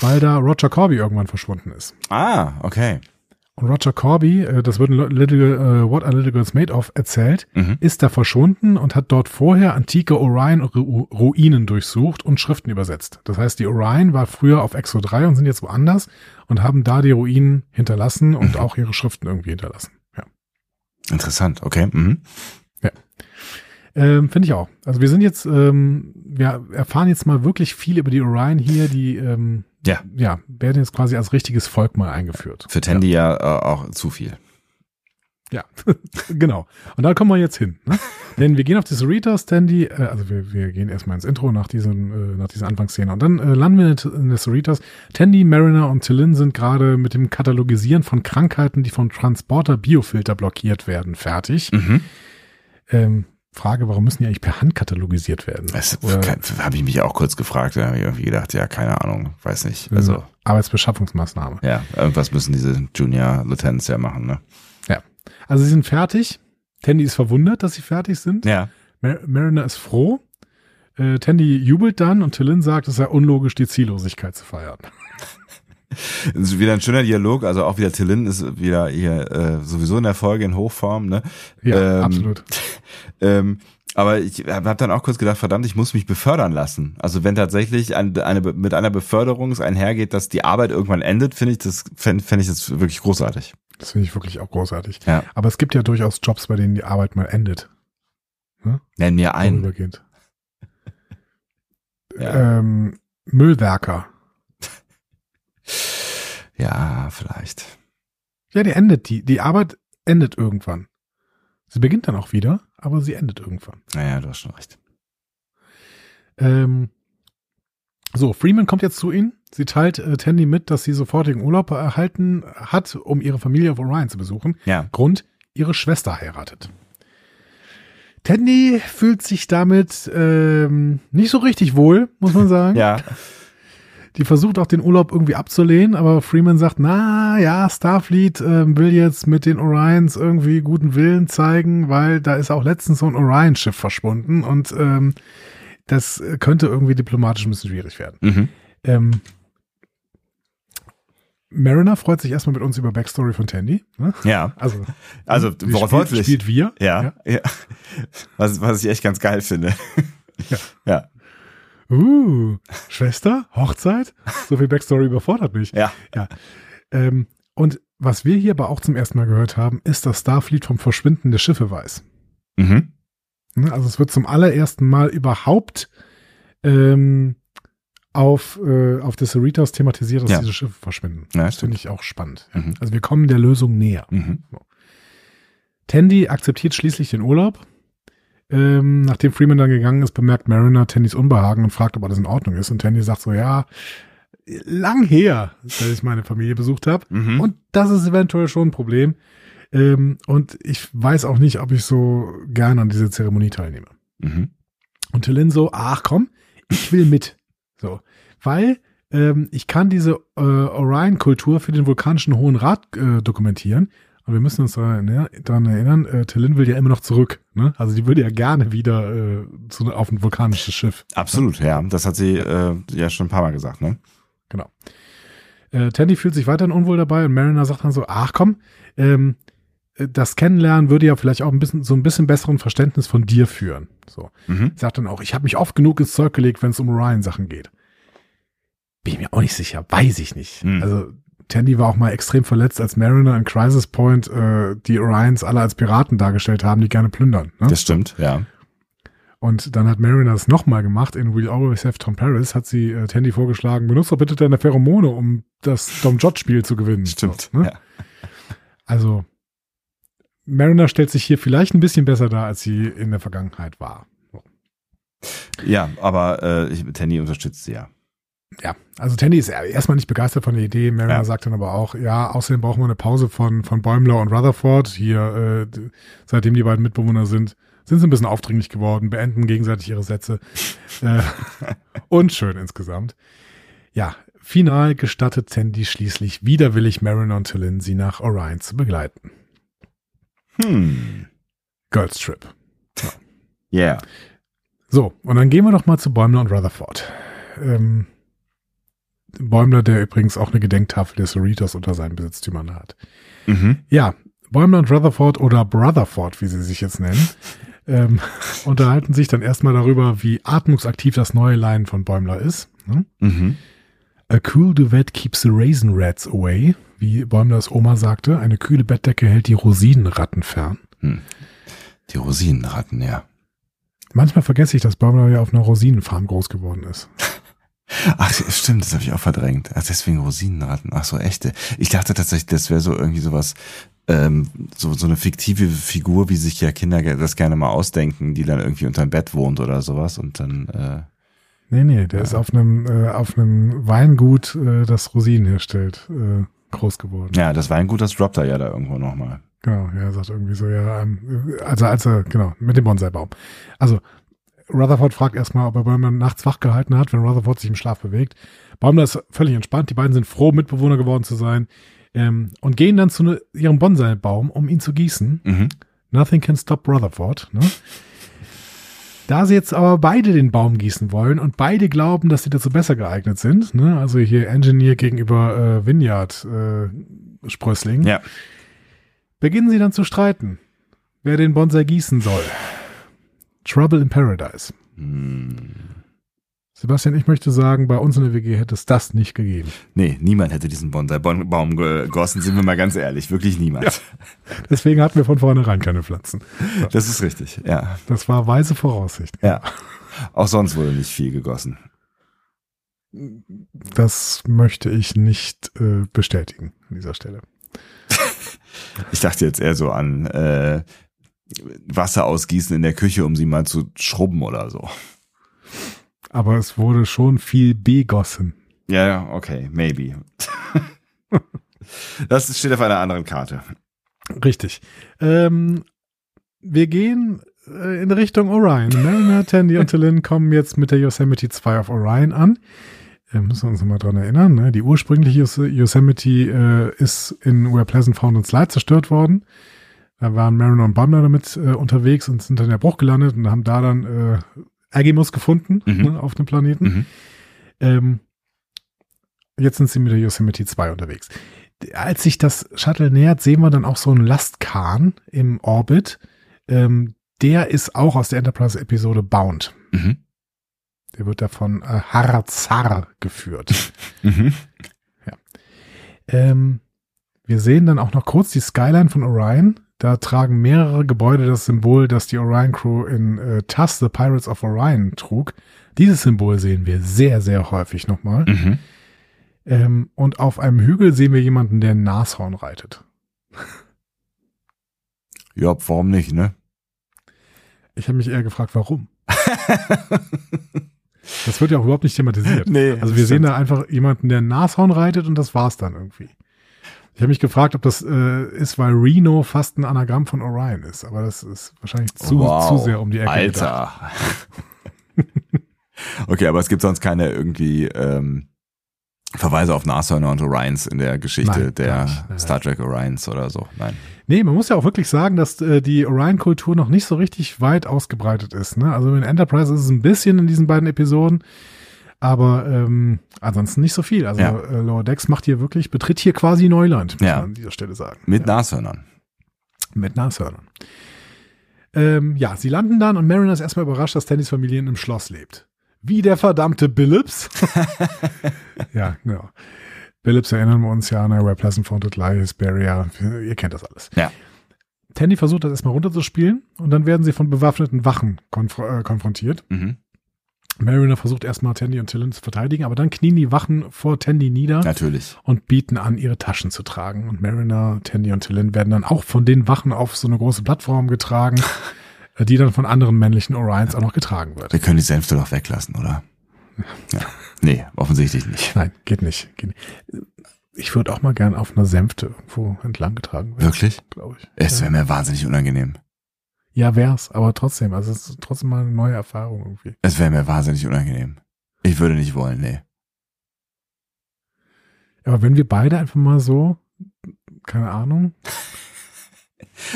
Weil da Roger Corby irgendwann verschwunden ist. Ah, okay. Und Roger Corby, äh, das wird in Little, äh, What Are Little Girls Made Of erzählt, Mhm. ist da verschwunden und hat dort vorher antike Orion-Ruinen durchsucht und Schriften übersetzt. Das heißt, die Orion war früher auf Exo 3 und sind jetzt woanders und haben da die Ruinen hinterlassen und auch ihre Schriften irgendwie hinterlassen. Ja. Interessant, okay. Mhm. Ähm, Finde ich auch. Also wir sind jetzt, ähm, wir erfahren jetzt mal wirklich viel über die Orion hier, die ähm, Ja. ja, werden jetzt quasi als richtiges Volk mal eingeführt. Für Tandy ja, äh, auch zu viel. Ja, genau. Und da kommen wir jetzt hin. Ne? Denn wir gehen auf die Cerritos, Tandy, äh, also wir, wir gehen erstmal ins Intro nach diesem, äh, nach dieser Anfangsszene. Und dann äh, landen wir in, der Cerritos. Tandy, Mariner und Tillin sind gerade mit dem Katalogisieren von Krankheiten, die vom Transporter Biofilter blockiert werden, fertig. Mhm. Ähm, Frage, warum müssen die eigentlich per Hand katalogisiert werden? Das habe ich mich auch kurz gefragt. Da habe ich irgendwie gedacht, ja, keine Ahnung, weiß nicht. Also, äh, Arbeitsbeschaffungsmaßnahme. ja, irgendwas müssen diese Junior Lieutenants ja machen, ne? Ja. Also sie sind fertig. Tandy ist verwundert, dass sie fertig sind. Ja. Mar Mariner ist froh. Äh, Tandy jubelt dann und Tillin sagt, es sei unlogisch, die Ziellosigkeit zu feiern. Das ist wieder ein schöner Dialog, also auch wieder Tillin ist wieder hier äh, sowieso in der Folge in Hochform, ne? Ja, Ähm, absolut. Ähm, aber ich habe dann auch kurz gedacht, verdammt, ich muss mich befördern lassen. Also wenn tatsächlich ein, eine, mit einer Beförderung es einhergeht, dass die Arbeit irgendwann endet, finde ich das fände fänd ich das wirklich großartig. Das finde ich wirklich auch großartig. Ja. Aber es gibt ja durchaus Jobs, bei denen die Arbeit mal endet. Nenn mir einen. Vorübergehend. Ja. Ähm, Müllwerker. Ja, vielleicht. Ja, die endet, die, die Arbeit endet irgendwann. Sie beginnt dann auch wieder, aber sie endet irgendwann. Naja, du hast schon recht. Ähm, so, Freeman kommt jetzt zu ihnen. Sie teilt äh, Tandy mit, dass sie sofortigen Urlaub erhalten hat, um ihre Familie auf Orion zu besuchen. Ja. Grund, ihre Schwester heiratet. Tandy fühlt sich damit ähm, nicht so richtig wohl, muss man sagen. Ja. Die versucht auch den Urlaub irgendwie abzulehnen, aber Freeman sagt, na ja, Starfleet äh, will jetzt mit den Orions irgendwie guten Willen zeigen, weil da ist auch letztens so ein Orion-Schiff verschwunden und ähm, das könnte irgendwie diplomatisch ein bisschen schwierig werden. Mhm. Ähm, Mariner freut sich erstmal mit uns über Backstory von Tandy. Ne? Ja. Also, Also, wortwörtlich. spielt, spielt wir. Ja, ja. Was, was ich echt ganz geil finde. Ja. Ja. Uh, Schwester, Hochzeit? So viel Backstory überfordert mich. Ja. Ja. Ähm, und was wir hier aber auch zum ersten Mal gehört haben, ist, dass Starfleet vom Verschwinden der Schiffe weiß. Mhm. Ne, Also es wird zum allerersten Mal überhaupt ähm, auf, äh, auf des Cerritos thematisiert, dass Ja. diese Schiffe verschwinden. Ja, das finde ich auch spannend. Ja. Mhm. Also wir kommen der Lösung näher. Mhm. Tandy akzeptiert schließlich den Urlaub. Ähm, nachdem Freeman dann gegangen ist, bemerkt Mariner Tandys Unbehagen und fragt, ob alles in Ordnung ist. Und Tandy sagt so, ja, lang her, dass ich meine Familie besucht habe. Mhm. Und das ist eventuell schon ein Problem. Ähm, und ich weiß auch nicht, ob ich so gern an dieser Zeremonie teilnehme. Mhm. Und Tillin so, ach komm, ich will mit. So, weil ähm, ich kann diese äh, Orion-Kultur für den vulkanischen Hohen Rat äh, dokumentieren. Und wir müssen uns daran erinnern, äh, Tillin will ja immer noch zurück. Ne? Also die würde ja gerne wieder äh, zu, auf ein vulkanisches Schiff. Absolut, ja. Das hat sie äh, ja schon ein paar Mal gesagt, ne? Genau. Äh, Tandy fühlt sich weiterhin unwohl dabei und Mariner sagt dann so, ach komm, ähm, äh, das Kennenlernen würde ja vielleicht auch ein bisschen so ein bisschen besseren Verständnis von dir führen. So. Mhm. Sagt dann auch, ich habe mich oft genug ins Zeug gelegt, wenn es um Orion-Sachen geht. Bin ich mir auch nicht sicher, weiß ich nicht. Hm. Also Tandy war auch mal extrem verletzt, als Mariner in Crisis Point äh, die Orions alle als Piraten dargestellt haben, die gerne plündern. Ne? Das stimmt, ja. Und dann hat Mariner das nochmal gemacht. In We Always Have Tom Paris hat sie äh, Tandy vorgeschlagen, benutzt doch bitte deine Pheromone, um das Dom Jot-Spiel zu gewinnen. Stimmt. So, ne? ja. Also Mariner stellt sich hier vielleicht ein bisschen besser dar, als sie in der Vergangenheit war. ja, aber äh, Tandy unterstützt sie ja. Ja, also Tandy ist erstmal nicht begeistert von der Idee. Mariner Ja. sagt dann aber auch, ja, außerdem brauchen wir eine Pause von, von Bäumler und Rutherford. Hier, äh, seitdem die beiden Mitbewohner sind, sind sie ein bisschen aufdringlich geworden, beenden gegenseitig ihre Sätze. äh, unschön insgesamt. Ja, final gestattet Tandy schließlich widerwillig Mariner und Tillin, sie nach Orion zu begleiten. Hm. Girls Trip. Yeah. So, und dann gehen wir doch mal zu Bäumler und Rutherford. Ähm, Bäumler, der übrigens auch eine Gedenktafel des Cerritos unter seinen Besitztümern hat. Mhm. Ja, Bäumler und Rutherford oder Brotherford, wie sie sich jetzt nennen, ähm, unterhalten sich dann erstmal darüber, wie atmungsaktiv das neue Leinen von Bäumler ist. Ne? Mhm. A cool duvet keeps the raisin rats away, wie Bäumlers Oma sagte. Eine kühle Bettdecke hält die Rosinenratten fern. Die Rosinenratten, ja. Manchmal vergesse ich, dass Bäumler ja auf einer Rosinenfarm groß geworden ist. Ach, stimmt, das habe ich auch verdrängt. Ach, deswegen Rosinenratten. Ach so, echte. Ich dachte tatsächlich, das wäre so irgendwie sowas, ähm, so, so eine fiktive Figur, wie sich ja Kinder das gerne mal ausdenken, die dann irgendwie unterm Bett wohnt oder sowas und dann, äh, Nee, nee, der ist auf einem, äh, auf einem Weingut, äh, das Rosinen herstellt, äh, groß geworden. ja, das Weingut, das droppt er ja da irgendwo nochmal. Genau, ja, er sagt irgendwie so, ja, ähm, also als er, genau, mit dem Bonsai-Baum. Also, Rutherford fragt erstmal, ob er Bäumler nachts wach gehalten hat, wenn Rutherford sich im Schlaf bewegt. Bäumler ist völlig entspannt, die beiden sind froh, Mitbewohner geworden zu sein ähm, und gehen dann zu ne, ihrem Bonsai-Baum, um ihn zu gießen. Mhm. Nothing can stop Rutherford. Ne? Da sie jetzt aber beide den Baum gießen wollen und beide glauben, dass sie dazu besser geeignet sind, ne? also hier Engineer gegenüber äh, Vineyard äh, Sprössling, Ja. beginnen sie dann zu streiten, wer den Bonsai gießen soll. Trouble in Paradise. Hm. Sebastian, ich möchte sagen, bei uns in der WG hätte es das nicht gegeben. Nee, niemand hätte diesen Bonsai-Baum gegossen, sind wir mal ganz ehrlich. Wirklich niemand. Deswegen hatten wir von vornherein keine Pflanzen. Das ist richtig, ja. Das war weise Voraussicht. Ja. Auch sonst wurde nicht viel gegossen. Das möchte ich nicht äh, bestätigen an dieser Stelle. Ich dachte jetzt eher so an äh, Wasser ausgießen in der Küche, um sie mal zu schrubben oder so. Aber es wurde schon viel begossen. Ja, ja, okay, maybe. das steht auf einer anderen Karte. Richtig. Ähm, wir gehen äh, in Richtung Orion. Mariner, Tandy und Tillin kommen jetzt mit der Yosemite 2 auf Orion an. äh, müssen wir uns mal dran erinnern, ne? die ursprüngliche Yos Yosemite äh, ist in Where Pleasant Found and Slide zerstört worden. Da waren Mariner und Bumner damit äh, unterwegs und sind dann in der Bruch gelandet und haben da dann äh, Agimus gefunden Mhm. ne, auf dem Planeten. Mhm. Ähm, jetzt sind sie mit der Yosemite 2 unterwegs. Als sich das Shuttle nähert, sehen wir dann auch so einen Lastkahn im Orbit. Ähm, der ist auch aus der Enterprise-Episode Bound. Mhm. Der wird da von äh, Harazar geführt. Mhm. ähm, wir sehen dann auch noch kurz die Skyline von Orion. Da tragen mehrere Gebäude das Symbol, das die Orion Crew in äh, TAS, The Pirates of Orion, trug. Dieses Symbol sehen wir sehr, sehr häufig nochmal. Mhm. Ähm, und auf einem Hügel sehen wir jemanden, der ein Nashorn reitet. Ja, warum nicht, ne? Ich habe mich eher gefragt, warum. Das wird ja auch überhaupt nicht thematisiert. Nee, Also wir sehen da einfach jemanden, der ein Nashorn reitet und das war's dann irgendwie. Ich habe mich gefragt, ob das äh, ist, weil Reno fast ein Anagramm von Orion ist, aber das ist wahrscheinlich zu, Wow. zu sehr um die Ecke. Alter. okay, aber es gibt sonst keine irgendwie ähm, Verweise auf Nashörner und Orions in der Geschichte Nein, der nicht. Star Trek Orions oder so. Nein. Nee, man muss ja auch wirklich sagen, dass äh, die Orion-Kultur noch nicht so richtig weit ausgebreitet ist. Ne? Also in Enterprise ist es ein bisschen in diesen beiden Episoden, aber ähm, ansonsten nicht so viel. Also Ja. äh, Lower Decks macht hier wirklich, betritt hier quasi Neuland, muss Ja. man an dieser Stelle sagen. Mit ja. Nashörnern. Mit Nashörnern. Ähm, ja, sie landen dann und Mariner ist erstmal überrascht, dass Tannys Familie in einem Schloss lebt. Wie der verdammte Billups. ja, genau. Billups erinnern wir uns ja an Where Pleasant Founded Lies, Barrier. Ihr kennt das alles. Ja. Tandy versucht das erstmal runterzuspielen und dann werden sie von bewaffneten Wachen konf äh, konfrontiert. Mhm. Mariner versucht erstmal Tandy und Tillen zu verteidigen, aber dann knien die Wachen vor Tandy nieder Natürlich. und bieten an, ihre Taschen zu tragen. Und Mariner, Tandy und Tillen werden dann auch von den Wachen auf so eine große Plattform getragen, äh, die dann von anderen männlichen Orions auch noch getragen wird. Wir können die Sänfte doch weglassen, oder? Ja. Nee, offensichtlich nicht. Nein, geht nicht. Geht nicht. Ich würde auch mal gern auf einer Sänfte irgendwo entlang getragen werden, Wirklich? glaube ich. Es wäre mir wahnsinnig unangenehm. Ja, wär's, aber trotzdem, also es ist trotzdem mal eine neue Erfahrung irgendwie. Es wäre mir wahnsinnig unangenehm. Ich würde nicht wollen, nee. Aber wenn wir beide einfach mal so, keine Ahnung,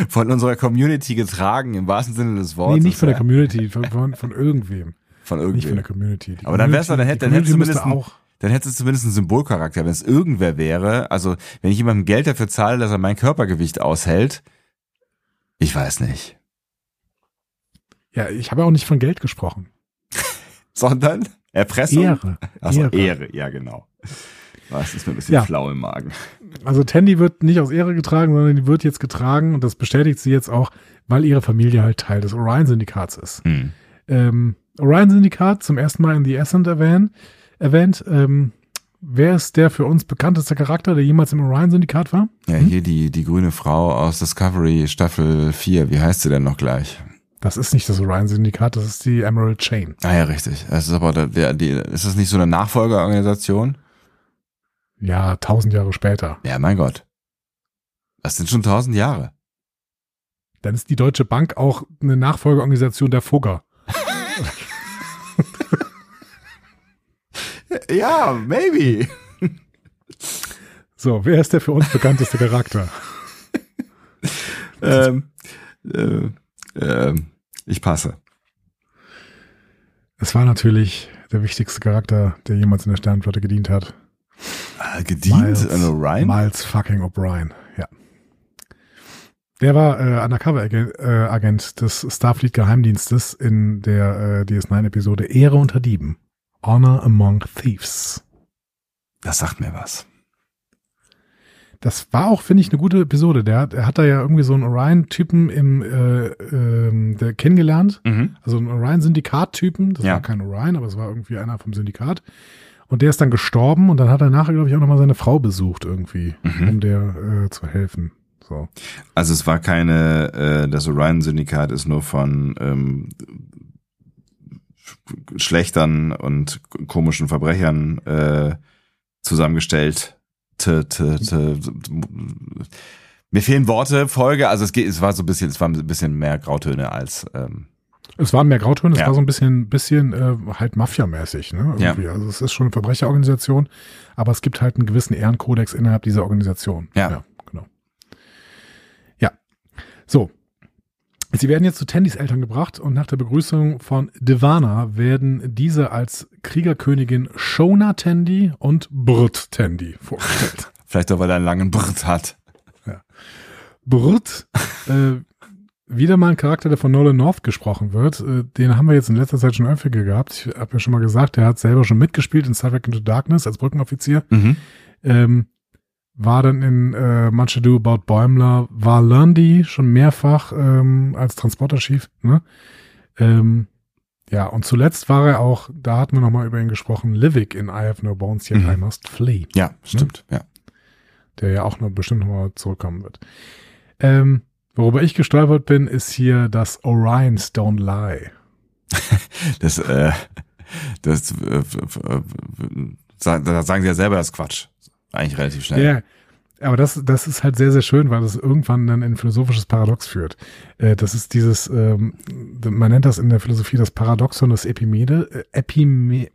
Von unserer Community getragen, im wahrsten Sinne des Wortes. nee, nicht von der. Community, von, von, von irgendwem. Von Nicht von der irgendwem. Community. Die Aber dann wär's doch, dann Community- hätte- dann hättest du Community zumindest auch, Dann hätte es zumindest einen Symbolcharakter. Wenn es irgendwer wäre, also wenn ich jemandem Geld dafür zahle, dass er mein Körpergewicht aushält, ich weiß nicht. Ja, ich habe auch nicht von Geld gesprochen. Sondern Erpressung? Ehre. Achso, Ehre. Ehre. ja genau. Was ist mir ein bisschen Ja. flau im Magen. Also Tandy wird nicht aus Ehre getragen, sondern die wird jetzt getragen und das bestätigt sie jetzt auch, weil ihre Familie halt Teil des Orion-Syndikats ist. Hm. Ähm, Orion-Syndikat zum ersten Mal in The Ascent erwähnt. erwähnt ähm, wer ist der für uns bekannteste Charakter, der jemals im Orion-Syndikat war? Ja, hier die, die grüne Frau aus Discovery Staffel 4. Wie heißt sie denn noch gleich? Das ist nicht das Orion-Syndikat, das ist die Emerald Chain. Ah ja, richtig. Das ist aber der, die, ist das nicht so eine Nachfolgeorganisation? Ja, tausend Jahre später. Ja, mein Gott. Das sind schon tausend Jahre. Dann ist die Deutsche Bank auch eine Nachfolgeorganisation der Fugger. Ja, maybe. So, wer ist der für uns bekannteste Charakter? ähm, äh, ähm, ich passe. Es war natürlich der wichtigste Charakter, der jemals in der Sternenflotte gedient hat. Ah, gedient Miles, an Orion? Miles fucking O'Brien, ja. Der war äh, Undercover-Agent äh, Agent des Starfleet-Geheimdienstes in der äh, DS9-Episode Ehre unter Dieben. Honor Among Thieves. Das sagt mir was. Das war auch, finde ich, eine gute Episode. Der, hat- er hat da ja irgendwie so einen Orion-Typen im äh, ähm, der kennengelernt. Mhm. Also einen Orion-Syndikat-Typen. Das Ja. war kein Orion, aber es war irgendwie einer vom Syndikat. Und der ist dann gestorben und dann hat er nachher, glaube ich, auch nochmal seine Frau besucht irgendwie, Mhm. um der äh, zu helfen. So. Also es war keine, äh, das Orion-Syndikat ist nur von ähm, Schlechtern und komischen Verbrechern äh, zusammengestellt. T, t, t, mir fehlen Worte, Folge, also es geht, es war so ein bisschen, es war ein bisschen mehr Grautöne als ähm, Es waren mehr Grautöne, es Ja. war so ein bisschen, bisschen äh, halt Mafia-mäßig, ne? Irgendwie. Also es ist schon eine Verbrecherorganisation, aber es gibt halt einen gewissen Ehrenkodex innerhalb dieser Organisation. Ja. genau. Ja. So. Sie werden jetzt zu Tandys Eltern gebracht und nach der Begrüßung von Devana werden diese als Kriegerkönigin Shona Tandy und Brt Tandy vorgestellt. Vielleicht auch, weil er einen langen Bart hat. Brt, äh, wieder mal ein Charakter, der von Nolan North gesprochen wird. Äh, den haben wir jetzt in letzter Zeit schon häufiger gehabt. Ich habe ja schon mal gesagt, der hat selber schon mitgespielt in Star Trek Into Darkness als Brückenoffizier. Mhm. Ähm, war dann in äh, Much Ado About Bäumler, war Lundy schon mehrfach ähm, als Transporter-Chief. Ne? Ähm, ja, und zuletzt war er auch, da hatten wir nochmal über ihn gesprochen, Livik in I Have No Bones Yet Mhm. I Must Flee Ja, stimmt. Ja. der ja auch noch bestimmt nochmal zurückkommen wird. Ähm, worüber ich gestolpert bin, ist hier das Orions Don't Lie. Das, äh, das, äh, da sagen sie ja selber, das Quatsch. Eigentlich relativ schnell. Ja, aber das, das ist halt sehr, sehr schön, weil das irgendwann dann in ein philosophisches Paradox führt. Äh, das ist dieses, ähm, man nennt das in der Philosophie das Paradoxon des Epimede, äh, Epime,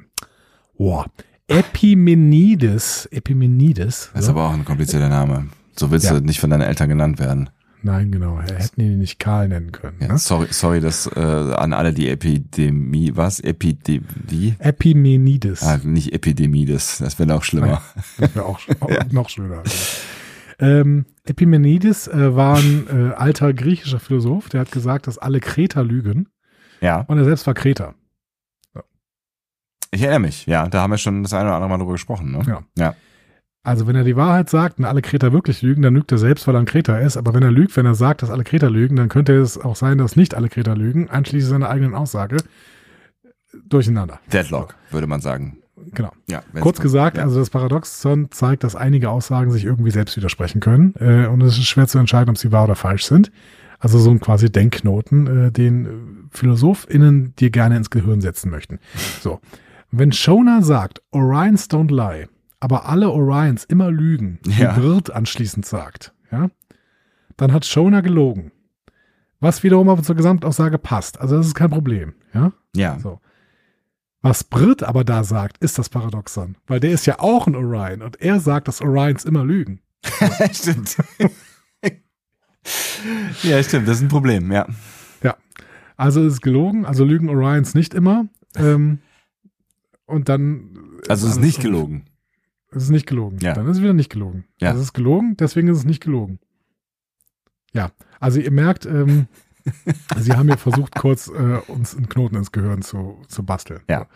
oh, Epimenides, Epimenides. Das ist so. aber auch ein komplizierter Name. So willst Ja. du nicht von deinen Eltern genannt werden. Nein, genau, hätten ihn nicht Karl nennen können. Ja, Ne? sorry, sorry, dass äh, an alle die Epidemie, was? Epidemie? Epimenides. Ah, nicht Epidemie, das, wäre noch schlimmer. Das wäre auch, auch noch schöner. Ähm, Epimenides äh, war ein äh, alter griechischer Philosoph, der hat gesagt, dass alle Kreter lügen. Ja, Und er selbst war Kreter. ich erinnere mich. Ja, da haben wir schon das eine oder andere Mal drüber gesprochen. Ne? Ja. Ja. Also wenn er die Wahrheit sagt und alle Kreter wirklich lügen, dann lügt er selbst, weil er ein Kreter ist. Aber wenn er lügt, wenn er sagt, dass alle Kreter lügen, dann könnte es auch sein, dass nicht alle Kreter lügen, einschließlich seiner eigenen Aussage. Durcheinander. Deadlock, würde man sagen. Genau. Ja, Kurz gesagt, ja. also das Paradoxon zeigt, dass einige Aussagen sich irgendwie selbst widersprechen können. Äh, und es ist schwer zu entscheiden, ob sie wahr oder falsch sind. Also so ein quasi Denkknoten, äh, den PhilosophInnen dir gerne ins Gehirn setzen möchten. So. Wenn Shona sagt, Orions don't lie, aber alle Orions immer lügen, Ja. wie Wirt anschließend sagt, ja, dann hat Shona gelogen. Was wiederum aber zur Gesamtaussage passt. Also das ist kein Problem, ja. ja. So. Was Brit aber da sagt, ist das Paradoxon. Weil der ist ja auch ein Orion und er sagt, dass Orions immer lügen. stimmt. ja, stimmt, das ist ein Problem, ja. Also ist gelogen, also lügen Orions nicht immer. Ähm, und dann. Also es ist nicht gelogen. Es ist nicht gelogen. Ja. Dann ist es wieder nicht gelogen. Ja. Also es ist gelogen, deswegen ist es nicht gelogen. Ja, also ihr merkt, ähm, sie haben ja versucht, kurz äh, uns einen Knoten ins Gehirn zu, zu basteln. Ja.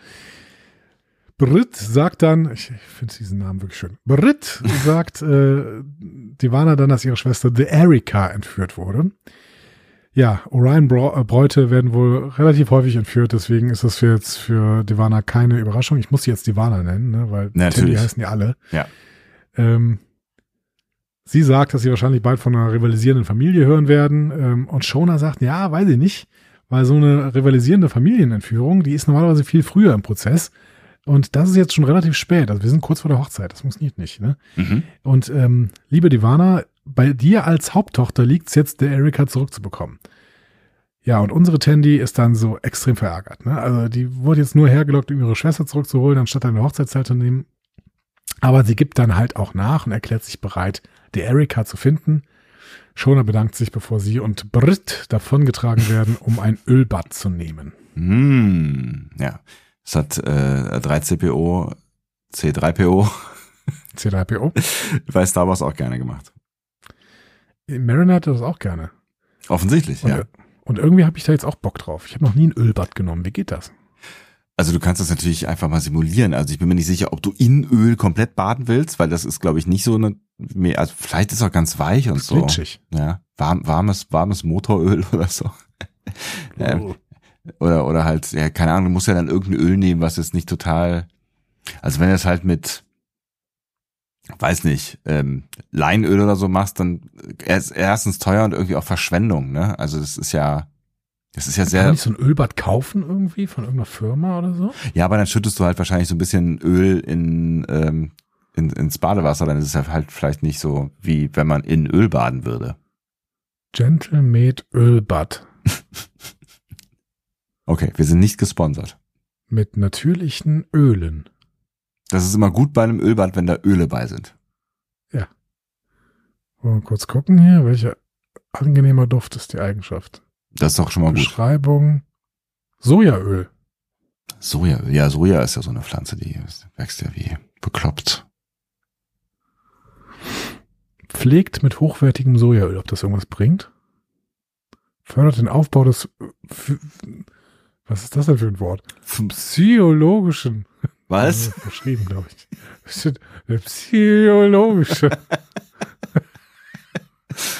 Brit sagt dann, ich, ich finde diesen Namen wirklich schön. Brit sagt äh, Divana dann, dass ihre Schwester The Erika entführt wurde. Ja, Orion äh, Bräute werden wohl relativ häufig entführt, deswegen ist das für jetzt für Divana keine Überraschung. Ich muss sie jetzt Divana nennen, ne, weil Natürlich. Tandy heißen die alle. Ja. Ähm, sie sagt, dass sie wahrscheinlich bald von einer rivalisierenden Familie hören werden. Ähm, und Shona sagt, ja, weiß ich nicht, weil so eine rivalisierende Familienentführung, die ist normalerweise viel früher im Prozess. Und das ist jetzt schon relativ spät. Also wir sind kurz vor der Hochzeit. Das funktioniert nicht. Ne? Mhm. Und ähm, liebe Divana, bei dir als Haupttochter liegt es jetzt, der Erika zurückzubekommen. Ja, und unsere Tandy ist dann so extrem verärgert. Ne? Also die wurde jetzt nur hergelockt, um ihre Schwester zurückzuholen, anstatt eine Hochzeitszeit zu nehmen. Aber sie gibt dann halt auch nach und erklärt sich bereit, die Erika zu finden. Shona bedankt sich, bevor sie und Brit davongetragen werden, um ein Ölbad zu nehmen. Hm, ja. Es hat äh, 3CPO, C3PO C3PO. bei Star Wars auch gerne gemacht. Marin hatte das auch gerne. Offensichtlich, Und, ja. und irgendwie habe ich da jetzt auch Bock drauf. Ich habe noch nie ein Ölbad genommen. Wie geht das? Also du kannst das natürlich einfach mal simulieren. Also ich bin mir nicht sicher, ob du in Öl komplett baden willst, weil das ist, glaube ich, nicht so eine, also vielleicht ist es auch ganz weich und so. Glitschig. Ja, warm, warmes, warmes Motoröl oder so. Oh. Oder, oder halt, ja, keine Ahnung, du musst ja dann irgendein Öl nehmen, was jetzt nicht total, also wenn du es halt mit, weiß nicht, ähm, Leinöl oder so machst, dann erst, erstens teuer und irgendwie auch Verschwendung, ne? Also das ist ja, das ist ja Kann sehr, nicht so ein Ölbad kaufen irgendwie von irgendeiner Firma oder so? ja, aber dann schüttest du halt wahrscheinlich so ein bisschen Öl in, ähm, in, ins Badewasser, dann ist es ja halt vielleicht nicht so, wie wenn man in Öl baden würde. Gentle Made Ölbad. Okay, wir sind nicht gesponsert. Mit natürlichen Ölen. Das ist immer gut bei einem Ölbad, wenn da Öle bei sind. Ja. Mal kurz gucken hier, welcher angenehmer Duft ist die Eigenschaft. Das ist doch schon mal gut. Beschreibung. Sojaöl. Sojaöl. Ja, Soja ist ja so eine Pflanze, die wächst ja wie bekloppt. Pflegt mit hochwertigem Sojaöl, ob das irgendwas bringt. Fördert den Aufbau des, was ist das denn für ein Wort? Psychologischen. Was? Verschrieben, glaube ich. Der psychologische.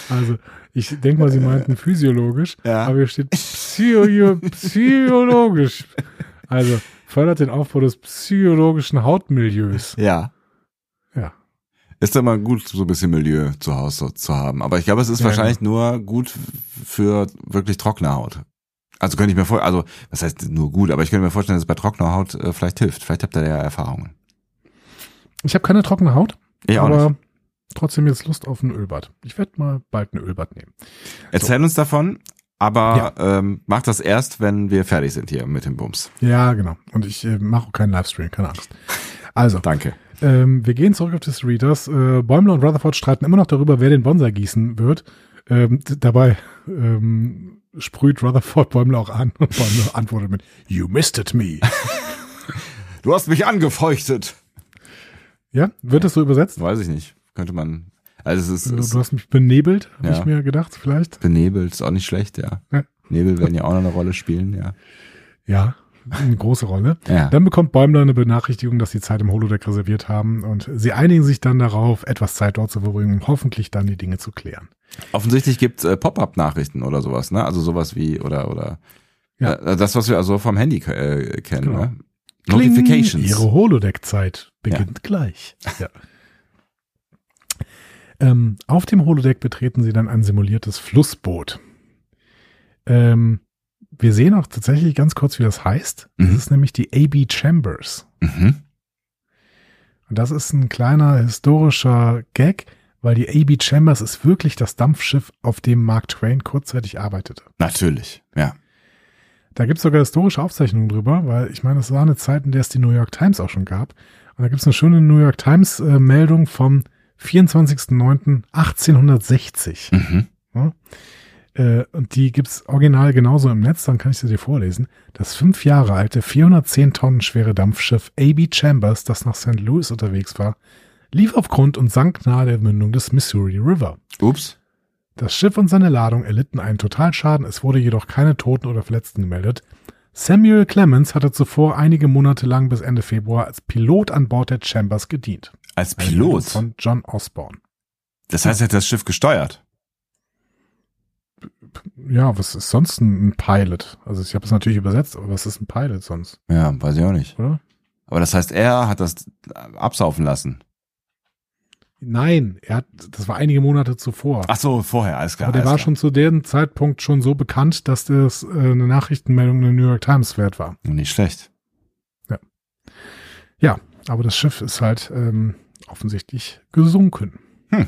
also, ich denke mal, Sie meinten physiologisch, Ja. aber hier steht psycho psychologisch. Also, fördert den Aufbau des psychologischen Hautmilieus. Ja. Ja. Ist immer gut, so ein bisschen Milieu zu Hause zu haben. Aber ich glaube, es ist Ja, wahrscheinlich nur gut für wirklich trockene Haut. Also könnte ich mir vor, also was heißt nur gut, aber ich könnte mir vorstellen, dass es bei trockener Haut äh, vielleicht hilft. Vielleicht habt ihr da ja Erfahrungen. Ich habe keine trockene Haut, Ich aber nicht. trotzdem jetzt Lust auf ein Ölbad. Ich werde mal bald ein Ölbad nehmen. Erzähl uns davon, aber ähm, mach das erst, wenn wir fertig sind hier mit dem Bums. Ja, genau. Und ich äh, mache auch keinen Livestream, keine Angst. Also, Danke. ähm, wir gehen zurück auf das Readers. Äh, Bäumler und Rutherford streiten immer noch darüber, wer den Bonsai gießen wird. Ähm, dabei ähm, sprüht Rutherford Bäumler auch an und Bäumler antwortet mit You misted me. Du hast mich angefeuchtet. ja, wird das so übersetzt? Weiß ich nicht. Könnte man. Also es ist, es Du hast mich benebelt, habe Ja. ich mir gedacht, vielleicht. benebelt, ist auch nicht schlecht, ja. Ja. Nebel werden ja auch noch eine Rolle spielen, ja. Ja, eine große Rolle. Ja. Dann bekommt Bäumler eine Benachrichtigung, dass sie Zeit im Holodeck reserviert haben und sie einigen sich dann darauf, etwas Zeit dort zu verbringen, um hoffentlich dann die Dinge zu klären. Offensichtlich gibt's äh, Pop-up-Nachrichten oder sowas, ne? Also sowas wie oder oder Ja. äh, das, was wir also vom Handy äh, kennen, Genau. ne? Notifications. Kling, Ihre Holodeck-Zeit beginnt gleich. Ja. Ähm, auf dem Holodeck betreten Sie dann ein simuliertes Flussboot. Ähm, wir sehen auch tatsächlich ganz kurz, wie das heißt. Das Mhm. ist nämlich die AB Chambers. Mhm. Und das ist ein kleiner historischer Gag, weil die AB Chambers ist wirklich das Dampfschiff, auf dem Mark Twain kurzzeitig arbeitete. Natürlich, ja. Da gibt es sogar historische Aufzeichnungen drüber, weil ich meine, es war eine Zeit, in der es die New York Times auch schon gab. Und da gibt es eine schöne New York Times äh, vom 24.09.1860. Mhm. Äh, und die gibt's original genauso im Netz, dann kann ich sie dir vorlesen. Das fünf Jahre alte, 410 Tonnen schwere Dampfschiff AB Chambers, das nach St. Louis unterwegs war, lief auf Grund und sank nahe der Mündung des Missouri River. Ups. Das Schiff und seine Ladung erlitten einen Totalschaden, es wurde jedoch keine Toten oder Verletzten gemeldet. Samuel Clemens hatte zuvor einige Monate lang bis Ende Februar als Pilot an Bord der Chambers gedient. Als Pilot. Von John Osborne. Das heißt, er hat das Schiff gesteuert. Ja, was ist sonst ein Pilot? Also ich habe es natürlich übersetzt, aber was ist ein Pilot sonst, Ja, weiß ich auch nicht. oder? Aber das heißt, er hat das absaufen lassen. Nein, er hat, das war einige Monate zuvor. Ach so, vorher, alles klar. aber der war klar. schon zu dem Zeitpunkt schon so bekannt, dass das äh, eine Nachrichtenmeldung in der New York Times wert war. Nicht schlecht. Ja, aber das Schiff ist halt ähm, offensichtlich gesunken. Hm.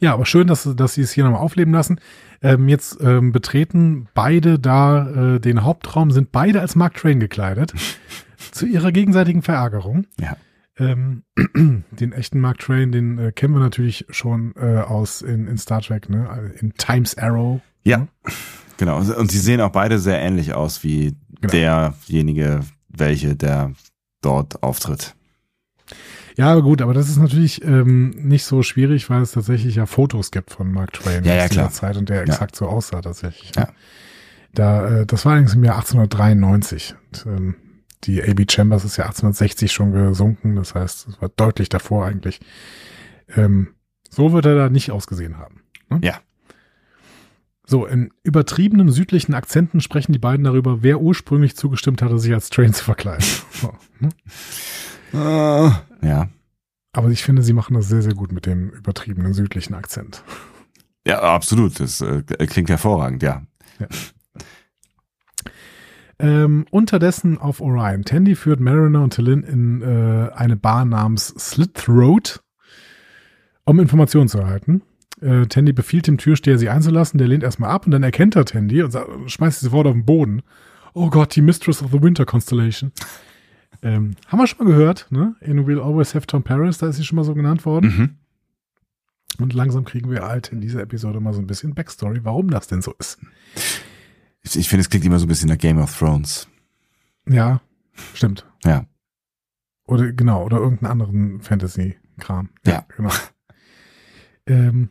Ja, aber schön, dass, dass sie es hier nochmal aufleben lassen. Ähm, jetzt ähm, betreten beide da äh, den Hauptraum, sind beide als Mark Twain gekleidet. zu ihrer gegenseitigen Verärgerung. Ja. Ähm, den echten Mark Twain, den äh, kennen wir natürlich schon äh, aus in, in Star Trek, ne? In Times Arrow. Ja, genau. Und sie sehen auch beide sehr ähnlich aus wie Genau. derjenige, welche der dort auftritt. Ja, gut, aber das ist natürlich ähm, nicht so schwierig, weil es tatsächlich ja Fotos gibt von Mark Twain Ja, ja, aus dieser. Zeit und der exakt so aussah tatsächlich. Ja. Da, äh, das war allerdings im Jahr 1893. Und, ähm, die AB Chambers ist ja 1860 schon gesunken, das heißt, es war deutlich davor eigentlich. Ähm, so wird er da nicht ausgesehen haben. Ne? Ja. So, in übertriebenen südlichen Akzenten sprechen die beiden darüber, wer ursprünglich zugestimmt hatte, sich als Train zu verkleiden. So, ne? Ja. Aber ich finde, sie machen das sehr, sehr gut mit dem übertriebenen südlichen Akzent. Ja, absolut. Das äh, klingt hervorragend, ja. Ähm, unterdessen auf Orion. Tandy führt Mariner und Tillin in äh, eine Bar namens Slit Throat, um Informationen zu erhalten. Äh, Tandy befiehlt dem Türsteher, sie einzulassen. Der lehnt erstmal ab und dann erkennt er Tandy und sagt, schmeißt sie sofort auf den Boden. Oh Gott, die Mistress of the Winter Constellation. Ähm, haben wir schon mal gehört, ne? In We'll Always Have Tom Paris, da ist sie schon mal so genannt worden. Mhm. Und langsam kriegen wir halt in dieser Episode mal so ein bisschen Backstory, warum das denn so ist. Ich, ich finde, es klingt immer so ein bisschen nach Game of Thrones. Ja, stimmt. Ja. Oder genau, oder irgendeinen anderen Fantasy-Kram. Ja. genau. ähm,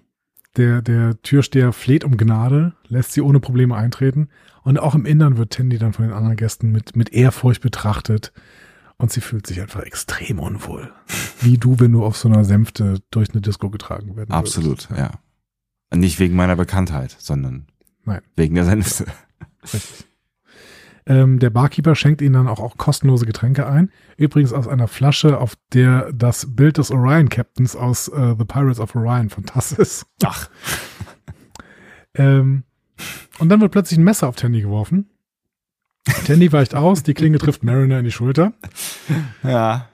der, der Türsteher fleht um Gnade, lässt sie ohne Probleme eintreten. Und auch im Innern wird Tandy dann von den anderen Gästen mit, mit Ehrfurcht betrachtet. Und sie fühlt sich einfach extrem unwohl. Wie du, wenn du auf so einer Sänfte durch eine Disco getragen werden Absolut, ja. Und nicht wegen meiner Bekanntheit, sondern Nein. wegen der Sänfte. Richtig. Ähm, der Barkeeper schenkt ihnen dann auch, auch kostenlose Getränke ein. Übrigens aus einer Flasche, auf der das Bild des Orion Captains aus äh, The Pirates of Orion fantastisch ist. Ach. Ähm, und dann wird plötzlich ein Messer auf Tandy geworfen. Tandy weicht aus, die Klinge trifft Mariner in die Schulter. Ja.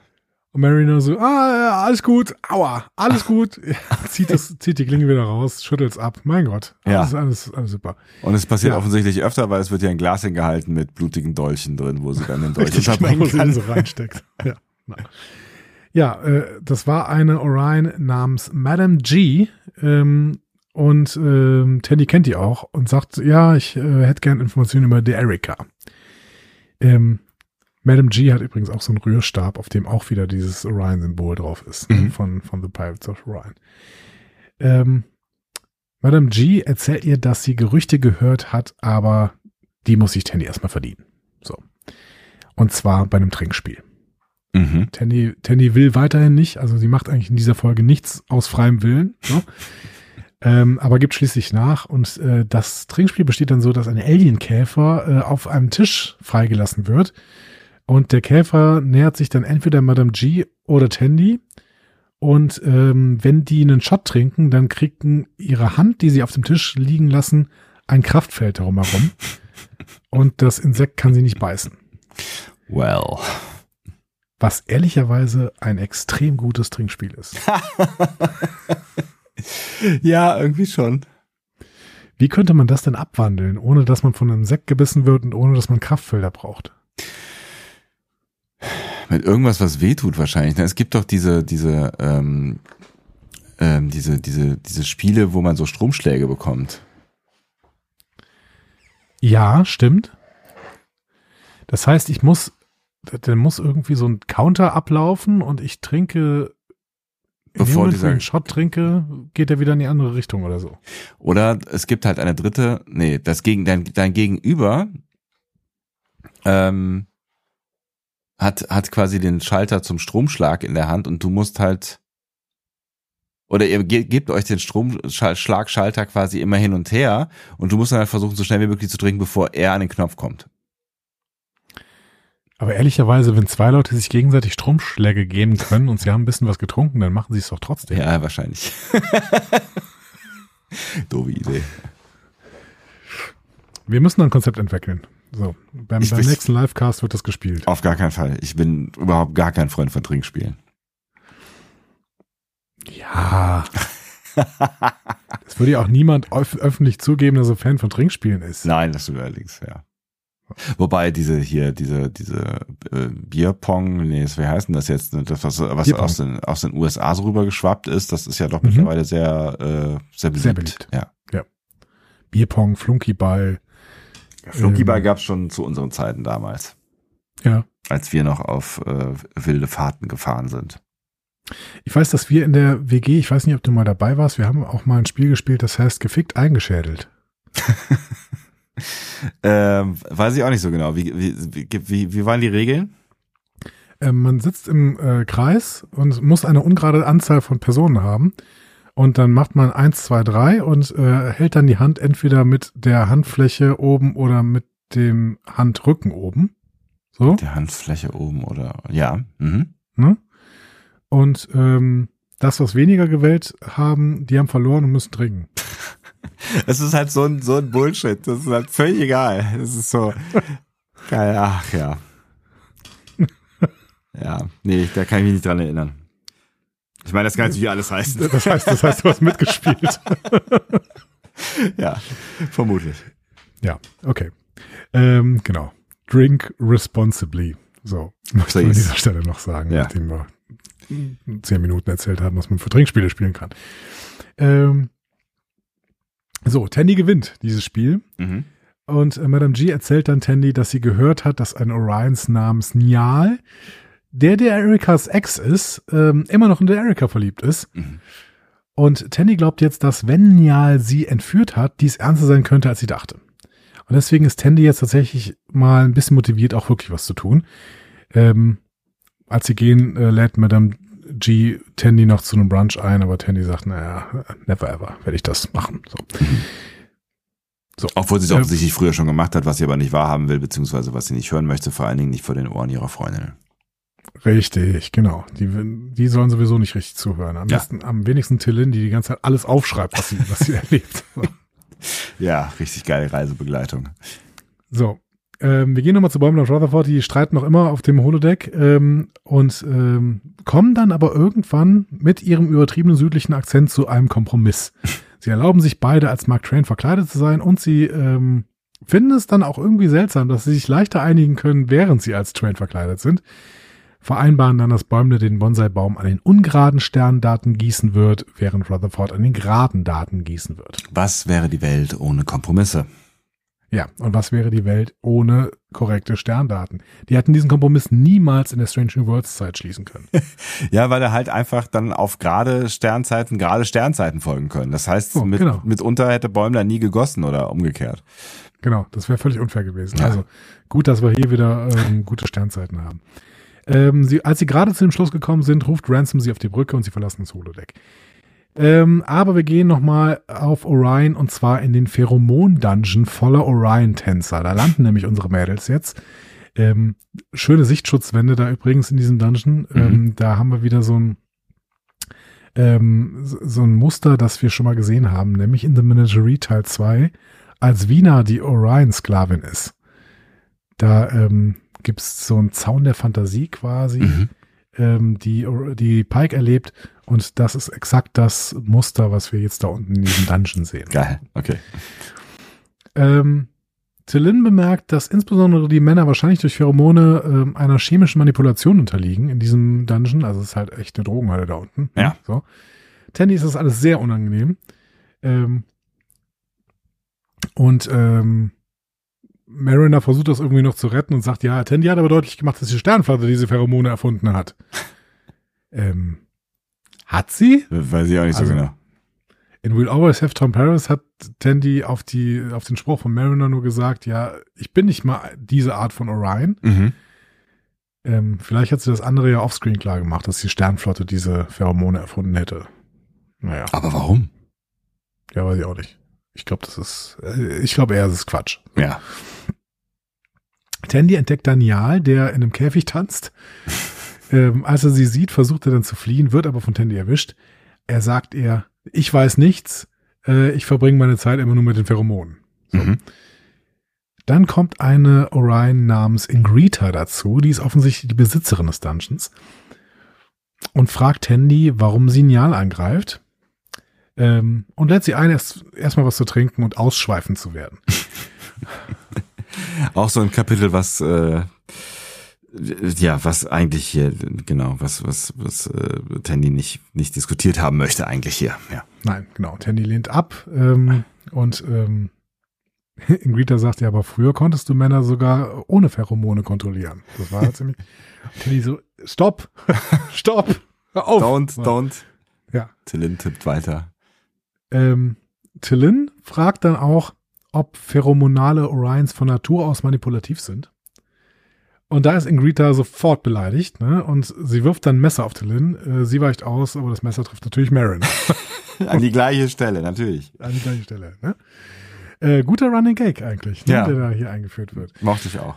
Und Mariner so, ah, alles gut, aua, alles gut. zieht, das, zieht die Klinge wieder raus, schüttelt's ab. Mein Gott, Ja. alles, alles, alles super. Und es passiert Ja. offensichtlich öfter, weil es wird ja ein Glas hingehalten mit blutigen Dolchen drin, wo sie dann den Dolch genau, unterbringen wo sie kann. so reinsteckt. Ja, ja äh, das war eine Orion namens Madame G. Ähm, und ähm, Tandy kennt die auch und sagt, ja, ich äh, hätte gern Informationen über die Erika. Ähm, Madame G hat übrigens auch so einen Rührstab, auf dem auch wieder dieses Orion-Symbol drauf ist, Mhm. von, von The Pirates of Orion. Ähm, Madame G erzählt ihr, dass sie Gerüchte gehört hat, aber die muss sich Tandy erstmal verdienen. So. Und zwar bei einem Trinkspiel. Mhm. Tandy, Tandy will weiterhin nicht, also sie macht eigentlich in dieser Folge nichts aus freiem Willen, ne? ähm, aber gibt schließlich nach. Und äh, das Trinkspiel besteht dann so, dass ein Alienkäfer äh, auf einem Tisch freigelassen wird. Und der Käfer nähert sich dann entweder Madame G oder Tandy. Und ähm, wenn die einen Shot trinken, dann kriegen ihre Hand, die sie auf dem Tisch liegen lassen, ein Kraftfeld darum herum. Und das Insekt kann sie nicht beißen. Well. Was ehrlicherweise ein extrem gutes Trinkspiel ist. Ja, irgendwie schon. Wie könnte man das denn abwandeln, ohne dass man von einem Insekt gebissen wird und ohne dass man Kraftfelder braucht? Mit irgendwas, was wehtut wahrscheinlich. ne? Es gibt doch diese, diese, ähm, ähm, diese, diese, diese Spiele, wo man so Stromschläge bekommt. Ja, stimmt. Das heißt, ich muss, dann muss irgendwie so ein Counter ablaufen und ich trinke, Bevor dieser- ich einen Shot trinke, geht er wieder in die andere Richtung oder so. Oder es gibt halt eine dritte, nee, das gegen dein, dein Gegenüber ähm, hat, hat quasi den Schalter zum Stromschlag in der Hand und du musst halt oder ihr ge gebt euch den Stromschlagschalter quasi immer hin und her und du musst dann halt versuchen, so schnell wie möglich zu trinken, bevor er an den Knopf kommt. Aber ehrlicherweise, wenn zwei Leute sich gegenseitig Stromschläge geben können und sie haben ein bisschen was getrunken, dann machen sie es doch trotzdem. Ja, wahrscheinlich. Doofe Idee. Wir müssen ein Konzept entwickeln. So, beim, Ich beim nächsten Livecast wird das gespielt. Auf gar keinen Fall. Ich bin überhaupt gar kein Freund von Trinkspielen. Ja. Es würde ja auch niemand öf öffentlich zugeben, dass er Fan von Trinkspielen ist. Nein, das stimmt allerdings, ja. Wobei diese hier, diese, diese äh, Bierpong, nee, wie heißt denn das jetzt? ne? Das, was, was aus den, aus den USA so rübergeschwappt ist, das ist ja doch Mhm. mittlerweile sehr, äh, sehr beliebt. Sehr beliebt. Ja. Bierpong, Flunkyball. Flunkyball Ähm, gab's schon zu unseren Zeiten damals, Ja. als wir noch auf äh, wilde Fahrten gefahren sind. Ich weiß, dass wir in der WG, ich weiß nicht, ob du mal dabei warst, wir haben auch mal ein Spiel gespielt, das heißt gefickt eingeschädelt. Ähm, weiß ich auch nicht so genau. Wie, wie, wie, wie, waren die Regeln? Ähm, man sitzt im äh, Kreis und muss eine ungerade Anzahl von Personen haben. Und dann macht man eins, zwei, drei und äh, hält dann die Hand entweder mit der Handfläche oben oder mit dem Handrücken oben. So. Der Handfläche oben oder ja. Mhm. Ne? Und ähm, das, was weniger gewählt haben, die haben verloren und müssen trinken. Es ist halt so ein, so ein Bullshit. Das ist halt völlig egal. Das ist so. Geil, ach ja. Ja, nee, da kann ich mich nicht dran erinnern. Ich meine, das kann natürlich alles heißen. Das heißt, das heißt, du hast mitgespielt. ja, vermutlich. Ja, okay. Ähm, genau. Drink responsibly. So, möchte ich an dieser Stelle noch sagen, ja. nachdem wir zehn Minuten erzählt haben, was man für Trinkspiele spielen kann. Ähm, so, Tandy gewinnt dieses Spiel. Mhm. Und äh, Madame G erzählt dann Tandy, dass sie gehört hat, dass ein Orions namens Nial, der der Erikas Ex ist, ähm, immer noch in der Erika verliebt ist. Mhm. Und Tandy glaubt jetzt, dass wenn Nial sie entführt hat, dies ernster sein könnte, als sie dachte. Und deswegen ist Tandy jetzt tatsächlich mal ein bisschen motiviert, auch wirklich was zu tun. Ähm, als sie gehen, äh, lädt Madame G Tandy noch zu einem Brunch ein, aber Tandy sagt, naja, never ever werde ich das machen. So. So. Obwohl sie es äh, offensichtlich früher schon gemacht hat, was sie aber nicht wahrhaben will, beziehungsweise was sie nicht hören möchte, vor allen Dingen nicht vor den Ohren ihrer Freundin. Richtig, genau. Die, die sollen sowieso nicht richtig zuhören. Am, ja. besten, am wenigsten Tillin, die die ganze Zeit alles aufschreibt, was sie, was sie erlebt. So. Ja, richtig geile Reisebegleitung. So, ähm, wir gehen nochmal zu Bäumler und Rutherford, die streiten noch immer auf dem Holodeck ähm, und ähm, kommen dann aber irgendwann mit ihrem übertriebenen südlichen Akzent zu einem Kompromiss. Sie erlauben sich beide als Mark Train verkleidet zu sein und sie ähm, finden es dann auch irgendwie seltsam, dass sie sich leichter einigen können, während sie als Train verkleidet sind. Vereinbaren dann, dass Bäumle den Bonsai-Baum an den ungeraden Sterndaten gießen wird, während Rutherford an den geraden Daten gießen wird. Was wäre die Welt ohne Kompromisse? Ja, und was wäre die Welt ohne korrekte Sterndaten? Die hätten diesen Kompromiss niemals in der Strange New Worlds Zeit schließen können. ja, weil er halt einfach dann auf gerade Sternzeiten, gerade Sternzeiten folgen können. Das heißt, oh, mit, genau. mitunter hätte Bäumler nie gegossen oder umgekehrt. Genau, das wäre völlig unfair gewesen. Ja. Also gut, dass wir hier wieder ähm, gute Sternzeiten haben. Ähm, sie, als sie gerade zu dem Schluss gekommen sind, ruft Ransom sie auf die Brücke und sie verlassen das Holodeck. Ähm, aber wir gehen nochmal auf Orion und zwar in den Pheromon-Dungeon voller Orion-Tänzer. Da landen nämlich unsere Mädels jetzt. Ähm, schöne Sichtschutzwände da übrigens in diesem Dungeon. Mhm. Ähm, da haben wir wieder so ein ähm, so ein Muster, das wir schon mal gesehen haben, nämlich in The Menagerie Teil 2, als Wiener die Orion-Sklavin ist. Da ähm, gibt es so einen Zaun der Fantasie quasi, mhm. ähm, die, die Pike erlebt und das ist exakt das Muster, was wir jetzt da unten in diesem Dungeon sehen. Geil, okay. Ähm, Tillin bemerkt, dass insbesondere die Männer wahrscheinlich durch Pheromone ähm, einer chemischen Manipulation unterliegen in diesem Dungeon. Also es ist halt echt eine Drogenhalle da unten. Ja. So. Tandy ist das alles sehr unangenehm. Ähm, und ähm, Mariner versucht das irgendwie noch zu retten und sagt, ja, Tandy hat aber deutlich gemacht, dass die Sternflotte diese Pheromone erfunden hat. ähm, hat sie? Weiß ich auch nicht also, so genau. In We'll Always Have Tom Paris hat Tandy auf die, auf den Spruch von Mariner nur gesagt, ja, ich bin nicht mal diese Art von Orion. Mhm. Ähm, vielleicht hat sie das andere ja offscreen klar gemacht, dass die Sternflotte diese Pheromone erfunden hätte. Naja. Aber warum? Ja, weiß ich auch nicht. Ich glaube, das ist, äh, ich glaube eher, es ist Quatsch. Ja. Tandy entdeckt Daniel, der in einem Käfig tanzt. Ähm, als er sie sieht, versucht er dann zu fliehen, wird aber von Tandy erwischt. Er sagt ihr, ich weiß nichts, äh, ich verbringe meine Zeit immer nur mit den Pheromonen. So. Mhm. Dann kommt eine Orion namens Ingrita dazu, die ist offensichtlich die Besitzerin des Dungeons und fragt Tandy, warum sie Nial angreift ähm, und lädt sie ein, erst erstmal was zu trinken und ausschweifend zu werden. Auch so ein Kapitel, was äh, ja, was eigentlich hier, genau, was, was, was äh, Tandy nicht, nicht diskutiert haben möchte, eigentlich hier, ja. Nein, genau. Tandy lehnt ab ähm, und ähm, Ingrita sagt ja, aber früher konntest du Männer sogar ohne Pheromone kontrollieren. Das war ziemlich. Tandy so, stopp, stopp, hör auf. Don't, don't. Ja. Tillin tippt weiter. Ähm, Tillin fragt dann auch, ob pheromonale Orions von Natur aus manipulativ sind. Und da ist Ingrita sofort beleidigt, ne? Und sie wirft dann ein Messer auf Tillin. Äh, sie weicht aus, aber das Messer trifft natürlich Marin. An die gleiche Stelle, natürlich. An die gleiche Stelle, ne? Äh, guter Running Gag eigentlich, ne? ja. der da hier eingeführt wird. Mochte ich auch.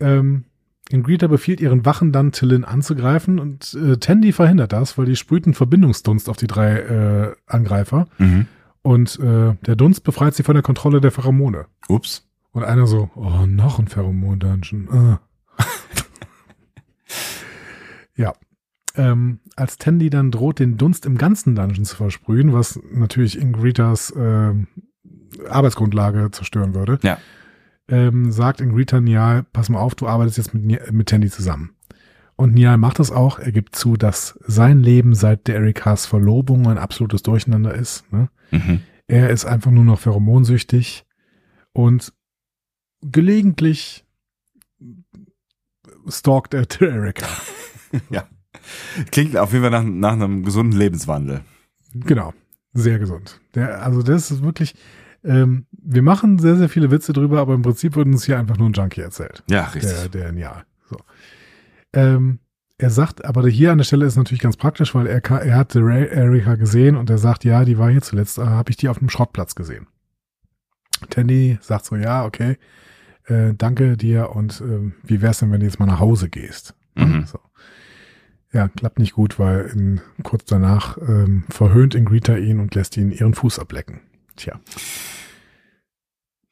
Ähm, Ingrita befiehlt ihren Wachen dann, Tillin anzugreifen und äh, Tandy verhindert das, weil die sprühten Verbindungsdunst auf die drei äh, Angreifer. Mhm. Und äh, der Dunst befreit sie von der Kontrolle der Pheromone. Ups. Und einer so, oh, noch ein Pheromon-Dungeon. Ah. Ja. Ähm, als Tandy dann droht, den Dunst im ganzen Dungeon zu versprühen, was natürlich Ingritas äh, Arbeitsgrundlage zerstören würde, Ja. ähm, sagt Ingrita Nial, pass mal auf, du arbeitest jetzt mit, mit Tandy zusammen. Und Nial macht das auch. Er gibt zu, dass sein Leben seit der Erikas Verlobung ein absolutes Durcheinander ist. Ne? Mhm. Er ist einfach nur noch pheromonsüchtig und gelegentlich stalkt er die Erika. Klingt auf jeden Fall nach, nach einem gesunden Lebenswandel. Genau, sehr gesund. Der, also das ist wirklich, ähm, wir machen sehr, sehr viele Witze drüber, aber im Prinzip wird uns hier einfach nur ein Junkie erzählt. Ja, richtig. Der, der Nial. So. Ähm, er sagt, aber hier an der Stelle ist natürlich ganz praktisch, weil er, er Ray, Erika gesehen und er sagt, ja, die war hier zuletzt, äh, habe ich die auf einem Schrottplatz gesehen. Tandy sagt so, ja, okay, äh, danke dir und äh, wie wär's denn, wenn du jetzt mal nach Hause gehst? Mhm. So. Ja, klappt nicht gut, weil in, kurz danach ähm, verhöhnt Ingrita ihn und lässt ihn ihren Fuß ablecken. Tja,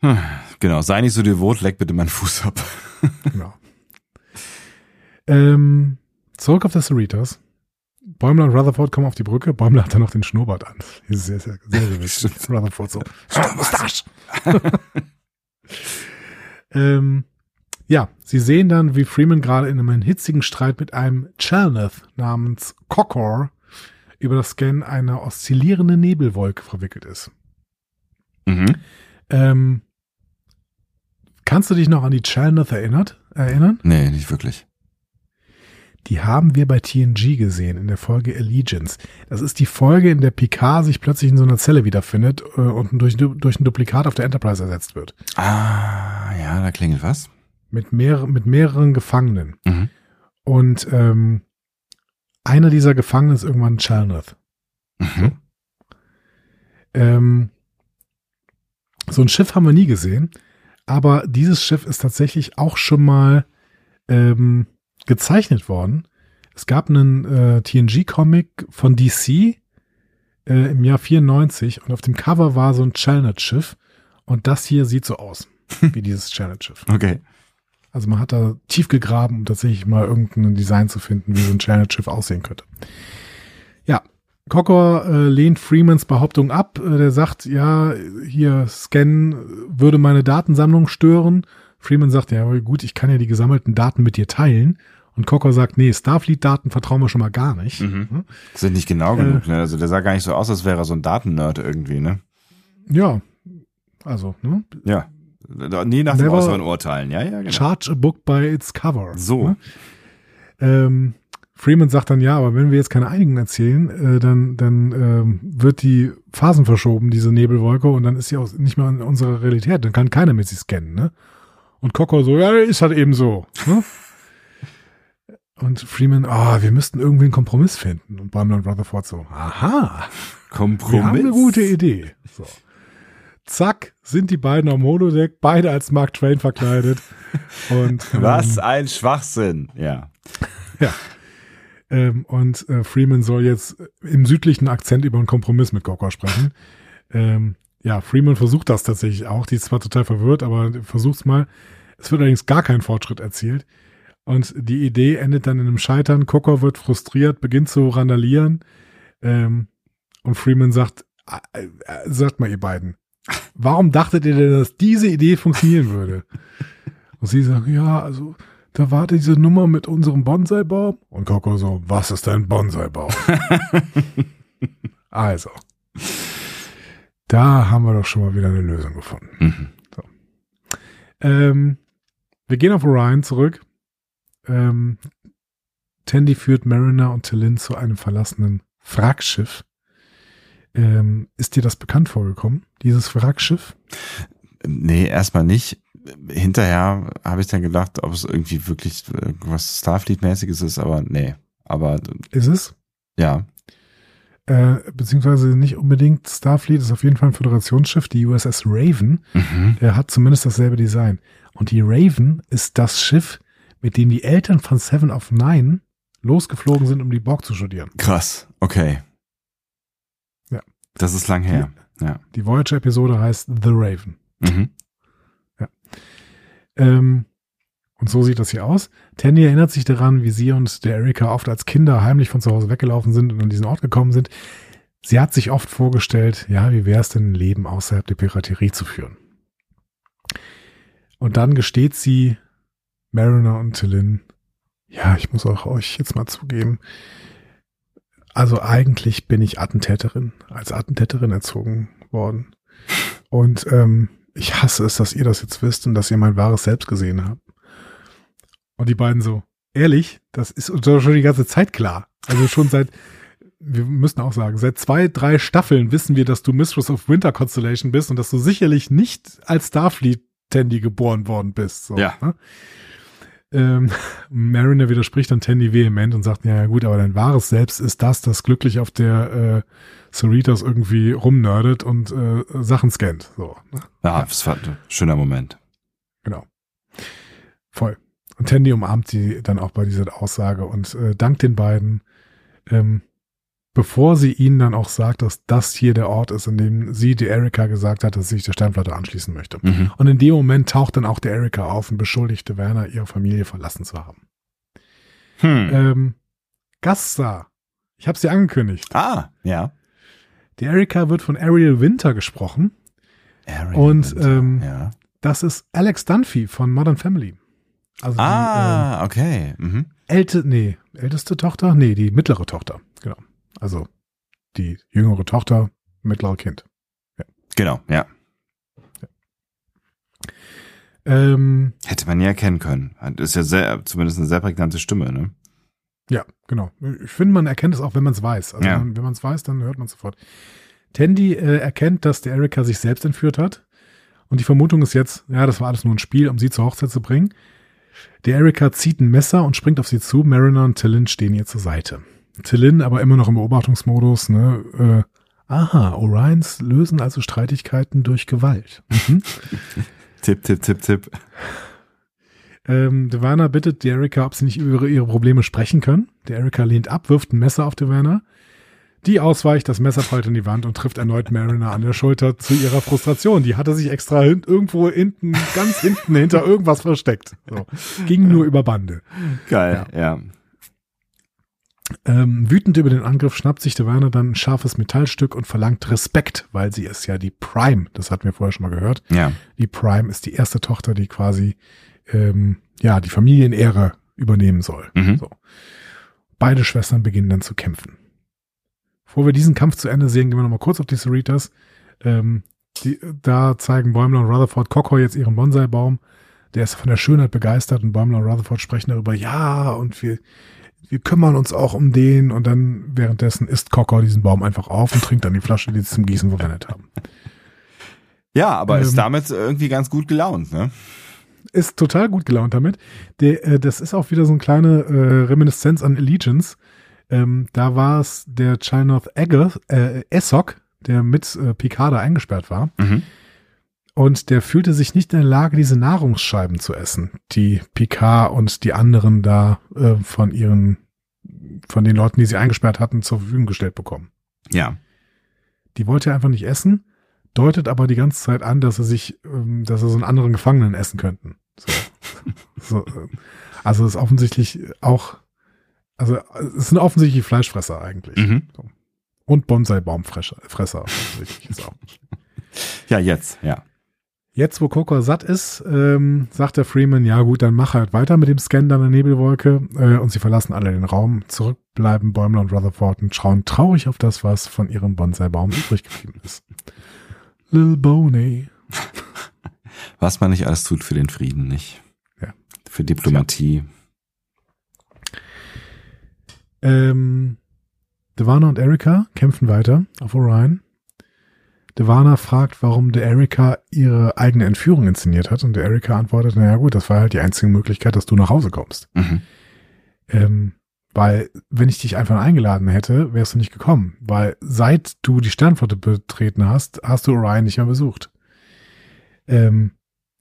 Hm, Genau, sei nicht so devot, leck bitte meinen Fuß ab. genau. ähm, zurück auf das Cerritos. Bäumler und Rutherford kommen auf die Brücke. Bäumler hat dann noch den Schnurrbart an. Das ist sehr, sehr, sehr, sehr witzig. Rutherford so. Mustache. ähm, ja, sie sehen dann, wie Freeman gerade in einem hitzigen Streit mit einem Chalneth namens Kokor über das Scannen einer oszillierenden Nebelwolke verwickelt ist. Mhm. Ähm, kannst du dich noch an die Chalneth erinnert, erinnern? Nee, nicht wirklich. Die haben wir bei TNG gesehen in der Folge Allegiance. Das ist die Folge, in der Picard sich plötzlich in so einer Zelle wiederfindet äh, und durch, durch ein Duplikat auf der Enterprise ersetzt wird. Ah, ja, da klingelt was. Mit, mehr, mit mehreren Gefangenen. Mhm. Und ähm, einer dieser Gefangenen ist irgendwann Chalneth. Mhm. Ähm, so ein Schiff haben wir nie gesehen, aber dieses Schiff ist tatsächlich auch schon mal ähm, gezeichnet worden. Es gab einen äh, TNG-Comic von DC äh, im Jahr 94 und auf dem Cover war so ein Chalnet-Schiff und das hier sieht so aus wie dieses Chalnet-Schiff. Okay. Also man hat da tief gegraben, um tatsächlich mal irgendein Design zu finden, wie so ein Challenge-Schiff aussehen könnte. Ja, Cocker äh, lehnt Freemans Behauptung ab. Äh, der sagt, ja, hier Scan würde meine Datensammlung stören. Freeman sagt, ja, gut, ich kann ja die gesammelten Daten mit dir teilen. Und Cocker sagt, nee, Starfleet-Daten vertrauen wir schon mal gar nicht. Mhm. Sind nicht genau genug, ne? Also der sah gar nicht so aus, als wäre er so ein Datennerd irgendwie, ne? Ja, also, ne? Ja. Nie nach dem äußeren Urteilen, ja, ja, genau. Charge a book by its cover. So. Ne? Ähm, Freeman sagt dann, ja, aber wenn wir jetzt keine Einigung erzielen, äh, dann, dann ähm, wird die Phasen verschoben, diese Nebelwolke, und dann ist sie auch nicht mehr in unserer Realität. Dann kann keiner mit sie scannen, ne? Und Cocker so, ja, ist halt eben so. Ne? Und Freeman, ah, wir müssten irgendwie einen Kompromiss finden. Und Bäumler und Rutherford so, aha, Kompromiss. wir haben eine gute Idee. So. Zack, sind die beiden am Holodeck, beide als Mark Twain verkleidet. Und, ähm, Was ein Schwachsinn. Ja. Ja. Ähm, und äh, Freeman soll jetzt im südlichen Akzent über einen Kompromiss mit Cocker sprechen. ähm, ja, Freeman versucht das tatsächlich auch. Die ist zwar total verwirrt, aber versucht's mal. Es wird allerdings gar kein Fortschritt erzielt. Und die Idee endet dann in einem Scheitern. Cocker wird frustriert, beginnt zu randalieren. Ähm, und Freeman sagt, äh, äh, sagt mal ihr beiden, warum dachtet ihr denn, dass diese Idee funktionieren würde? Und sie sagen, ja, also da war diese Nummer mit unserem Bonsai-Baum. Und Coco so, was ist ein Bonsai-Baum? also, da haben wir doch schon mal wieder eine Lösung gefunden. Mhm. Ähm, wir gehen auf Orion zurück. Ähm, Tandy führt Mariner und Tillin zu einem verlassenen Wrackschiff. Ähm, ist dir das bekannt vorgekommen, dieses Wrackschiff? Nee, erstmal nicht. Hinterher habe ich dann gedacht, ob es irgendwie wirklich was Starfleet-mäßiges ist, aber nee. Aber Ist es? ja. Äh, beziehungsweise nicht unbedingt Starfleet, ist auf jeden Fall ein Föderationsschiff, die USS Raven. Mhm. Er hat zumindest dasselbe Design. Und die Raven ist das Schiff, mit dem die Eltern von Seven of Nine losgeflogen sind, um die Borg zu studieren. Krass. Okay. Ja. Das ist lang her. Ja. Die Voyager-Episode heißt The Raven. Mhm. Ähm, Und so sieht das hier aus. Tandy erinnert sich daran, wie sie und der Erika oft als Kinder heimlich von zu Hause weggelaufen sind und an diesen Ort gekommen sind. Sie hat sich oft vorgestellt, ja, wie wäre es denn, ein Leben außerhalb der Piraterie zu führen. Und dann gesteht sie Mariner und Tillin, ja, ich muss auch euch jetzt mal zugeben, also eigentlich bin ich Attentäterin, als Attentäterin erzogen worden. Und ähm, ich hasse es, dass ihr das jetzt wisst und dass ihr mein wahres Selbst gesehen habt. Und die beiden so, ehrlich, das ist uns schon die ganze Zeit klar. Also schon seit, wir müssen auch sagen, seit zwei, drei Staffeln wissen wir, dass du Mistress of Winter Constellation bist und dass du sicherlich nicht als Starfleet Tandy geboren worden bist. So, ja. Ne? Ähm, Mariner widerspricht dann Tandy vehement und sagt, ja, gut, aber dein wahres Selbst ist das, das glücklich auf der äh, Cerritos irgendwie rumnerdet und äh, Sachen scannt. So, ne? Ja, das war ein schöner Moment. Genau. Voll. Und Tandy umarmt sie dann auch bei dieser Aussage und äh, dankt den beiden, ähm, bevor sie ihnen dann auch sagt, dass das hier der Ort ist, in dem sie, die Erika, gesagt hat, dass sie sich der Sternflotte anschließen möchte. Mhm. Und in dem Moment taucht dann auch der Erika auf und beschuldigte Werner, ihre Familie verlassen zu haben. Hm. Ähm, Gaststar. Ich habe sie angekündigt. ah, ja. Die Erika wird von Ariel Winter gesprochen. Ariel Und, Winter, ähm, ja. Das ist Alex Dunphy von Modern Family. Also Ah, okay. Mhm. die ähm, älte, nee, älteste Tochter? Nee, die mittlere Tochter. Genau. Also die jüngere Tochter, mittlere Kind. Genau, ja. Ähm, Hätte man nie erkennen können. Das ist ja sehr, zumindest eine sehr prägnante Stimme, ne? Ja, genau. Ich finde, man erkennt es auch, wenn man es weiß. Also Ja. wenn, man es weiß, dann hört man es sofort. Tandy äh, erkennt, dass der Erika sich selbst entführt hat. Und die Vermutung ist jetzt, ja, das war alles nur ein Spiel, um sie zur Hochzeit zu bringen. Der Erika zieht ein Messer und springt auf sie zu. Mariner und Tillin stehen ihr zur Seite. Tillin aber immer noch im Beobachtungsmodus, ne? Äh, aha, Orions lösen also Streitigkeiten durch Gewalt. Mhm. Tipp, tipp, tipp, tipp. Ähm, Devana bittet die Erika, ob sie nicht über ihre Probleme sprechen können. Der Erika lehnt ab, wirft ein Messer auf Devana. Die ausweicht, das Messer fällt in die Wand und trifft erneut Mariner an der Schulter zu ihrer Frustration. Die hatte sich extra hin, irgendwo hinten, ganz hinten hinter irgendwas versteckt. So. Ging nur über Bande. Geil, ja. Ähm, wütend über den Angriff schnappt sich Devana dann ein scharfes Metallstück und verlangt Respekt, weil sie ist ja die Prime. Das hatten wir vorher schon mal gehört. Ja. Die Prime ist die erste Tochter, die quasi ähm, ja die Familienehre übernehmen soll. Mhm. So. Beide Schwestern beginnen dann zu kämpfen. Bevor wir diesen Kampf zu Ende sehen, gehen wir nochmal kurz auf die Cerritas. Ähm, die, da zeigen Bäumler und Rutherford Cocker jetzt ihren Bonsai-Baum. Der ist von der Schönheit begeistert und Bäumler und Rutherford sprechen darüber, ja, und wir, wir kümmern uns auch um den. Und dann währenddessen isst Cocker diesen Baum einfach auf und trinkt dann die Flasche, die sie zum Gießen verwendet haben. Ja, aber Ähm, ist damit irgendwie ganz gut gelaunt, ne? ist total gut gelaunt damit. Der, äh, das ist auch wieder so eine kleine äh, Reminiszenz an Allegiance. Ähm, da war es der Chilnoth Egger, äh, Essok, der mit äh, Picard eingesperrt war. Mhm. Und der fühlte sich nicht in der Lage, diese Nahrungsscheiben zu essen, die Picard und die anderen da äh, von ihren, von den Leuten, die sie eingesperrt hatten, zur Verfügung gestellt bekommen. Ja. Die wollte er einfach nicht essen, deutet aber die ganze Zeit an, dass er sich, ähm, dass er so einen anderen Gefangenen essen könnten. So. so, äh, also ist offensichtlich auch, also es sind offensichtlich Fleischfresser eigentlich. Mhm. Und Bonsai-Baumfresser, Fresser, offensichtlich ist auch. Ja, jetzt, ja. Jetzt, wo Coco satt ist, ähm, sagt der Freeman, ja gut, dann mach halt weiter mit dem Scan deiner Nebelwolke. Äh, und sie verlassen alle den Raum. Zurückbleiben Bäumler und Rutherford und schauen traurig auf das, was von ihrem Bonsai-Baum übrig geblieben ist. Lil Boney. Was man nicht alles tut für den Frieden, nicht? Ja. Für Diplomatie. Ähm, Devana und Erika kämpfen weiter auf Orion. Devana fragt, warum der Erika ihre eigene Entführung inszeniert hat. Und der Erika antwortet, naja gut, das war halt die einzige Möglichkeit, dass du nach Hause kommst. Mhm. Ähm, weil, wenn ich dich einfach eingeladen hätte, wärst du nicht gekommen. Weil seit du die Sternflotte betreten hast, hast du Orion nicht mehr besucht. Ähm,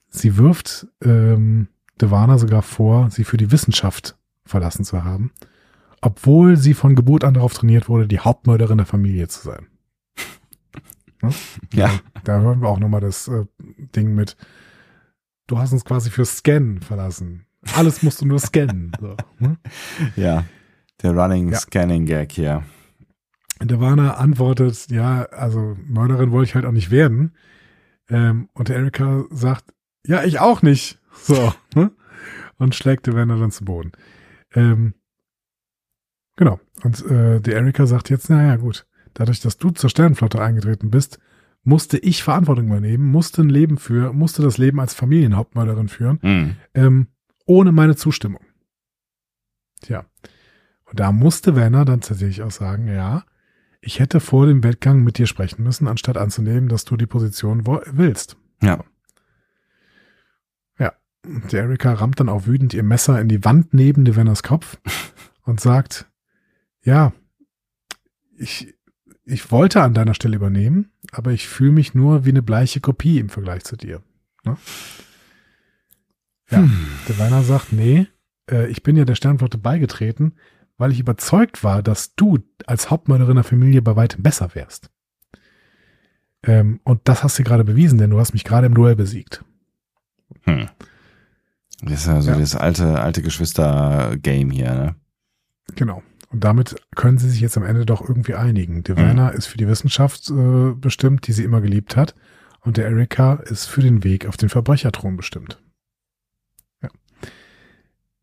sie wirft ähm, Devana sogar vor, sie für die Wissenschaft verlassen zu haben, obwohl sie von Geburt an darauf trainiert wurde, die Hauptmörderin der Familie zu sein. Ne? Ja. Da hören wir auch nochmal das äh, Ding mit, du hast uns quasi für Scan verlassen. Alles musst du nur scannen. So, ne? Ja, der Running Ja. Scanning Gag. Und der Warner antwortet, ja, also Mörderin wollte ich halt auch nicht werden. Ähm, und der Erika sagt, ja, ich auch nicht. So. ne? Und schlägt den Werner dann zu Boden. Ähm, genau. Und äh, die Erika sagt jetzt, naja, gut, dadurch, dass du zur Sternenflotte eingetreten bist, musste ich Verantwortung übernehmen, musste ein Leben für, musste das Leben als Familienhauptmörderin führen, Hm. ähm, ohne meine Zustimmung. Tja. Und da musste Werner dann tatsächlich auch sagen, ja, ich hätte vor dem Wettgang mit dir sprechen müssen, anstatt anzunehmen, dass du die Position willst. Ja. Und die Erika rammt dann auch wütend ihr Messer in die Wand neben de Werners Kopf und sagt, ja, ich, ich wollte an deiner Stelle übernehmen, aber ich fühle mich nur wie eine bleiche Kopie im Vergleich zu dir. Ne? Ja, Hm. der Werner sagt, nee, äh, ich bin ja der Sternflotte beigetreten, weil ich überzeugt war, dass du als Hauptmörderin der Familie bei weitem besser wärst. Ähm, und das hast du gerade bewiesen, denn du hast mich gerade im Duell besiegt. Hm. Das ist ja so Ja. das alte, alte Geschwister-Game hier, ne? Genau. Und damit können sie sich jetzt am Ende doch irgendwie einigen. Der Mhm. Werner ist für die Wissenschaft äh, bestimmt, die sie immer geliebt hat. Und der Erika ist für den Weg auf den Verbrecherthron bestimmt. Ja.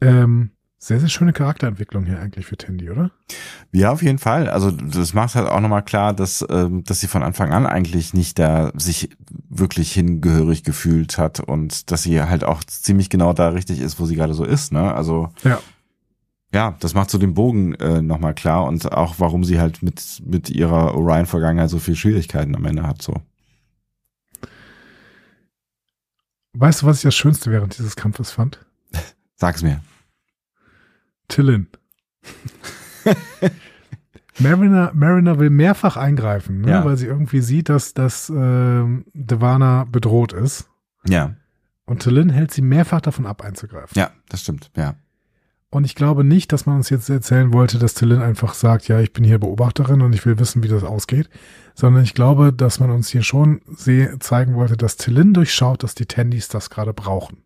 Ähm, sehr, sehr schöne Charakterentwicklung hier eigentlich für Tandy, oder? Ja, auf jeden Fall. Also das macht halt auch nochmal klar, dass, ähm, dass sie von Anfang an eigentlich nicht da sich wirklich hingehörig gefühlt hat und dass sie halt auch ziemlich genau da richtig ist, wo sie gerade so ist. Ne? Also Ja. Ja, das macht so den Bogen äh, nochmal klar und auch warum sie halt mit, mit ihrer Orion-Vergangenheit so viel Schwierigkeiten am Ende hat. So. Weißt du, was ich das Schönste während dieses Kampfes fand? Sag's mir. Tillin. Mariner, Mariner will mehrfach eingreifen, ne? Ja. weil sie irgendwie sieht, dass, dass ähm, Devana bedroht ist. Ja, Und Tillin hält sie mehrfach davon ab, einzugreifen. ja, das stimmt. Ja. Und ich glaube nicht, dass man uns jetzt erzählen wollte, dass Tillin einfach sagt, ja, ich bin hier Beobachterin und ich will wissen, wie das ausgeht. Sondern ich glaube, dass man uns hier schon zeigen wollte, dass Tillin durchschaut, dass die Tandys das gerade brauchen.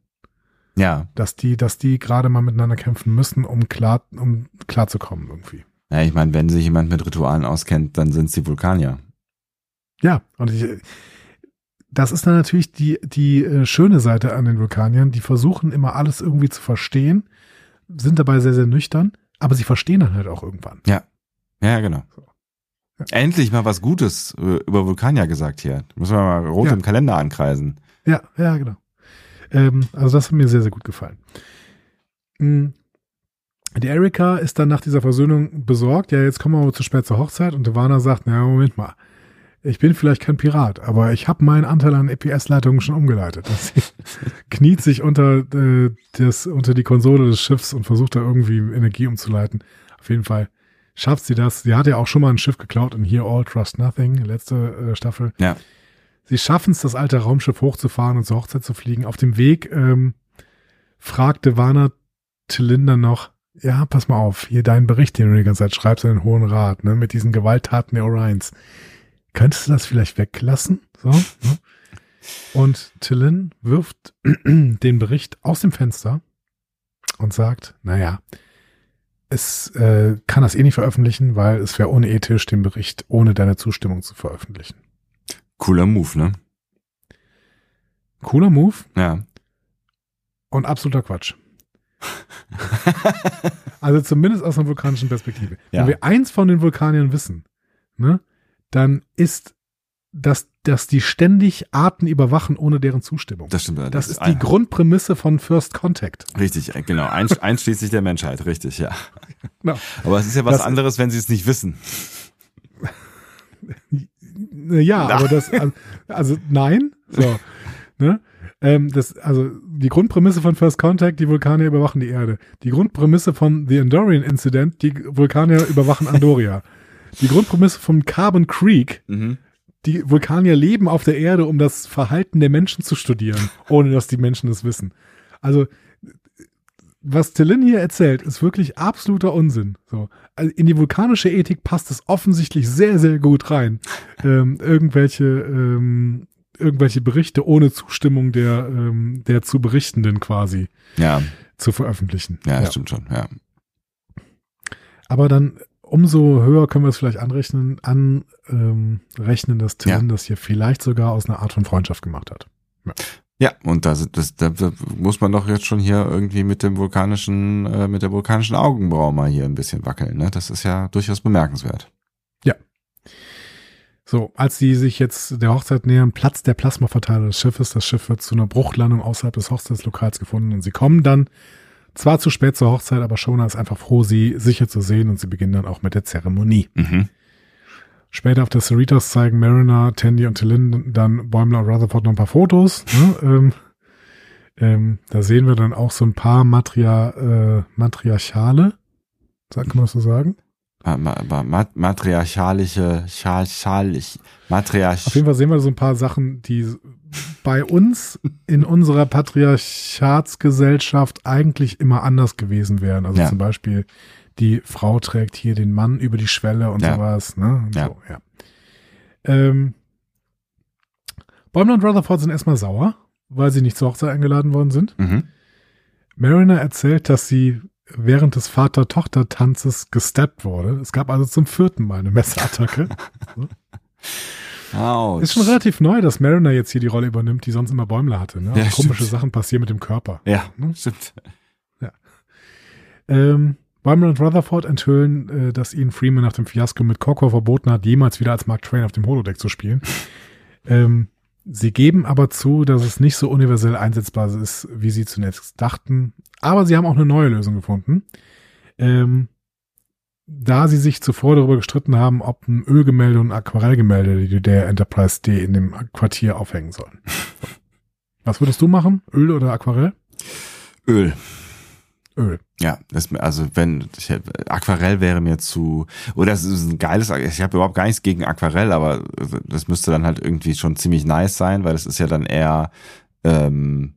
Ja, Dass die, dass die gerade mal miteinander kämpfen müssen, um klar, um klarzukommen irgendwie. ja ich meine, wenn sich jemand mit Ritualen auskennt, dann sind's die Vulkanier. Ja, und ich, das ist dann natürlich die, die äh, schöne Seite an den Vulkaniern. Die versuchen immer alles irgendwie zu verstehen, sind dabei sehr, sehr nüchtern, aber sie verstehen dann halt auch irgendwann. Ja, ja, genau. Ja. Endlich mal was Gutes äh, über Vulkanier gesagt hier. Müssen wir mal rot Ja. im Kalender ankreisen. Ja, ja, genau. Ähm, also das hat mir sehr, sehr gut gefallen. Mm. Die Erika ist dann nach dieser Versöhnung besorgt. Ja, jetzt kommen wir aber zu spät zur Hochzeit. Und Devana sagt, na, Moment mal. Ich bin vielleicht kein Pirat, aber ich habe meinen Anteil an EPS-Leitungen schon umgeleitet. Sie kniet sich unter, äh, das, unter die Konsole des Schiffs und versucht da irgendwie Energie umzuleiten. Auf jeden Fall schafft sie das. Sie hat ja auch schon mal ein Schiff geklaut in Here All Trust Nothing, letzte äh, Staffel. Ja. Sie schaffen es, das alte Raumschiff hochzufahren und zur Hochzeit zu fliegen. Auf dem Weg ähm, fragte Warner Zylinder noch, ja, pass mal auf, hier deinen Bericht, den du die ganze Zeit schreibst an den Hohen Rat, ne, mit diesen Gewalttaten der Orions. Könntest du das vielleicht weglassen? So, ne? Und Tillin wirft den Bericht aus dem Fenster und sagt, naja, es äh, kann das eh nicht veröffentlichen, weil es wäre unethisch, den Bericht ohne deine Zustimmung zu veröffentlichen. Cooler Move, ne? Cooler Move Ja. und absoluter Quatsch. also zumindest aus einer vulkanischen Perspektive. Ja. Wenn wir eins von den Vulkaniern wissen, ne, dann ist, dass, dass die ständig Arten überwachen ohne deren Zustimmung. Das stimmt. Das ist die Grundprämisse von First Contact. Richtig, äh, genau. Einsch einschließlich der Menschheit, richtig, ja. Genau. Aber es ist ja was Das- anderes, wenn sie es nicht wissen. Ja, Na. aber das, also, also nein, so, ne? Ähm, das, also die Grundprämisse von First Contact, die Vulkanier überwachen die Erde. Die Grundprämisse von The Andorian Incident, die Vulkanier überwachen Andoria. Die Grundprämisse von Carbon Creek, Mhm. die Vulkanier leben auf der Erde, um das Verhalten der Menschen zu studieren, ohne dass die Menschen es wissen. Also, was Tillin hier erzählt, ist wirklich absoluter Unsinn. So. Also in die vulkanische Ethik passt es offensichtlich sehr, sehr gut rein. Ähm, irgendwelche, ähm, irgendwelche Berichte ohne Zustimmung der, ähm, der zu Berichtenden quasi Ja, zu veröffentlichen. Ja, ja. stimmt schon, ja. Aber dann umso höher können wir es vielleicht anrechnen, anrechnen, ähm, dass Tim ja. das hier vielleicht sogar aus einer Art von Freundschaft gemacht hat. Ja. Ja, und da, das, da, muss man doch jetzt schon hier irgendwie mit dem vulkanischen, äh, mit der vulkanischen Augenbraue mal hier ein bisschen wackeln. Ne? Das ist ja durchaus bemerkenswert. Ja. So, als sie sich jetzt der Hochzeit nähern, platzt der Plasmaverteiler des Schiffes. Das Schiff wird zu einer Bruchlandung außerhalb des Hochzeitslokals gefunden und sie kommen dann zwar zu spät zur Hochzeit, aber Shona ist einfach froh, sie sicher zu sehen und sie beginnen dann auch mit der Zeremonie. Mhm. Später auf der Cerritos zeigen Mariner, Tandy und Tillin dann Bäumler und Rutherford noch ein paar Fotos. Ne? Ähm, ähm, da sehen wir dann auch so ein paar Matria, äh, Matriarchale. Kann man so sagen? Matriarchalische, scharchalisch, matriarch. Auf jeden Fall sehen wir so ein paar Sachen, die bei uns in unserer Patriarchatsgesellschaft eigentlich immer anders gewesen wären. Also ja. zum Beispiel die Frau trägt hier den Mann über die Schwelle und ja. sowas. Ne? Und ja. So, ja. Ähm, Bäumler und Rutherford sind erstmal sauer, weil sie nicht zur Hochzeit eingeladen worden sind. Mhm. Mariner erzählt, dass sie während des Vater-Tochter-Tanzes gesteppt wurde. Es gab also zum vierten Mal eine Messerattacke. Ouch. Ist schon relativ neu, dass Mariner jetzt hier die Rolle übernimmt, die sonst immer Bäumler hatte. Ne? Ja, komische stimmt. Sachen passieren mit dem Körper. Ja, ne? stimmt. Ja. Ähm, Bäumler und Rutherford enthüllen, äh, dass ihnen Freeman nach dem Fiasko mit Corcor verboten hat, jemals wieder als Mark Twain auf dem Holodeck zu spielen. ähm, sie geben aber zu, dass es nicht so universell einsetzbar ist, wie sie zunächst dachten. Aber sie haben auch eine neue Lösung gefunden. Ähm, da sie sich zuvor darüber gestritten haben, ob ein Ölgemälde und ein Aquarellgemälde die der Enterprise D in dem Quartier aufhängen sollen. Was würdest du machen? Öl oder Aquarell? Öl. Öl. Ja, das, also wenn ich, Aquarell wäre mir zu oder es ist ein geiles ich habe überhaupt gar nichts gegen Aquarell, aber das müsste dann halt irgendwie schon ziemlich nice sein, weil es ist ja dann eher ähm,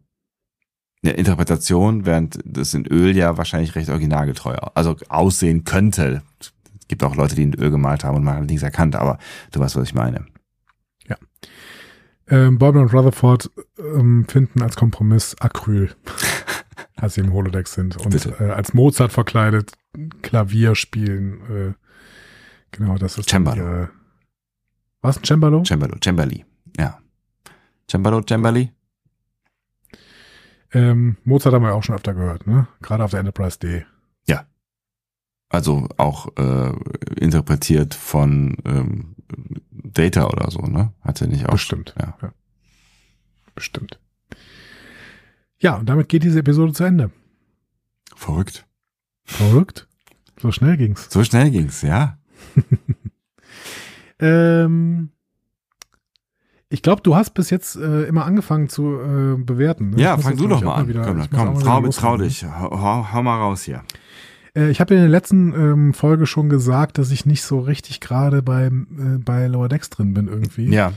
eine Interpretation, während das in Öl ja wahrscheinlich recht originalgetreu also aussehen könnte. Es gibt auch Leute, die in Öl gemalt haben und man hat nichts erkannt, aber du weißt, was ich meine. Ja. Ähm, Bobby und Rutherford ähm, finden als Kompromiss Acryl. als sie im Holodeck sind und äh, als Mozart verkleidet Klavier spielen. Äh, genau, das ist Cembalo. Äh, was ein Cembalo? Cembalo, Cembali, ja. Cembalo, Cembali? Ähm, Mozart haben wir auch schon öfter gehört, ne? Gerade auf der Enterprise D. Ja. Also auch äh, interpretiert von ähm, Data oder so, ne? Hat er nicht auch? Bestimmt. Ja. ja. Bestimmt. Ja, und damit geht diese Episode zu Ende. Verrückt. Verrückt? So schnell ging's. So schnell ging's, ja. ähm, ich glaube, du hast bis jetzt äh, immer angefangen zu äh, bewerten. Ne? Ja, fang du doch mal an. Wieder, komm, komm Frau, trau dich. Hau, hau, mal raus hier. Äh, ich habe in der letzten ähm, Folge schon gesagt, dass ich nicht so richtig gerade beim äh, bei Lower Decks drin bin irgendwie. Ja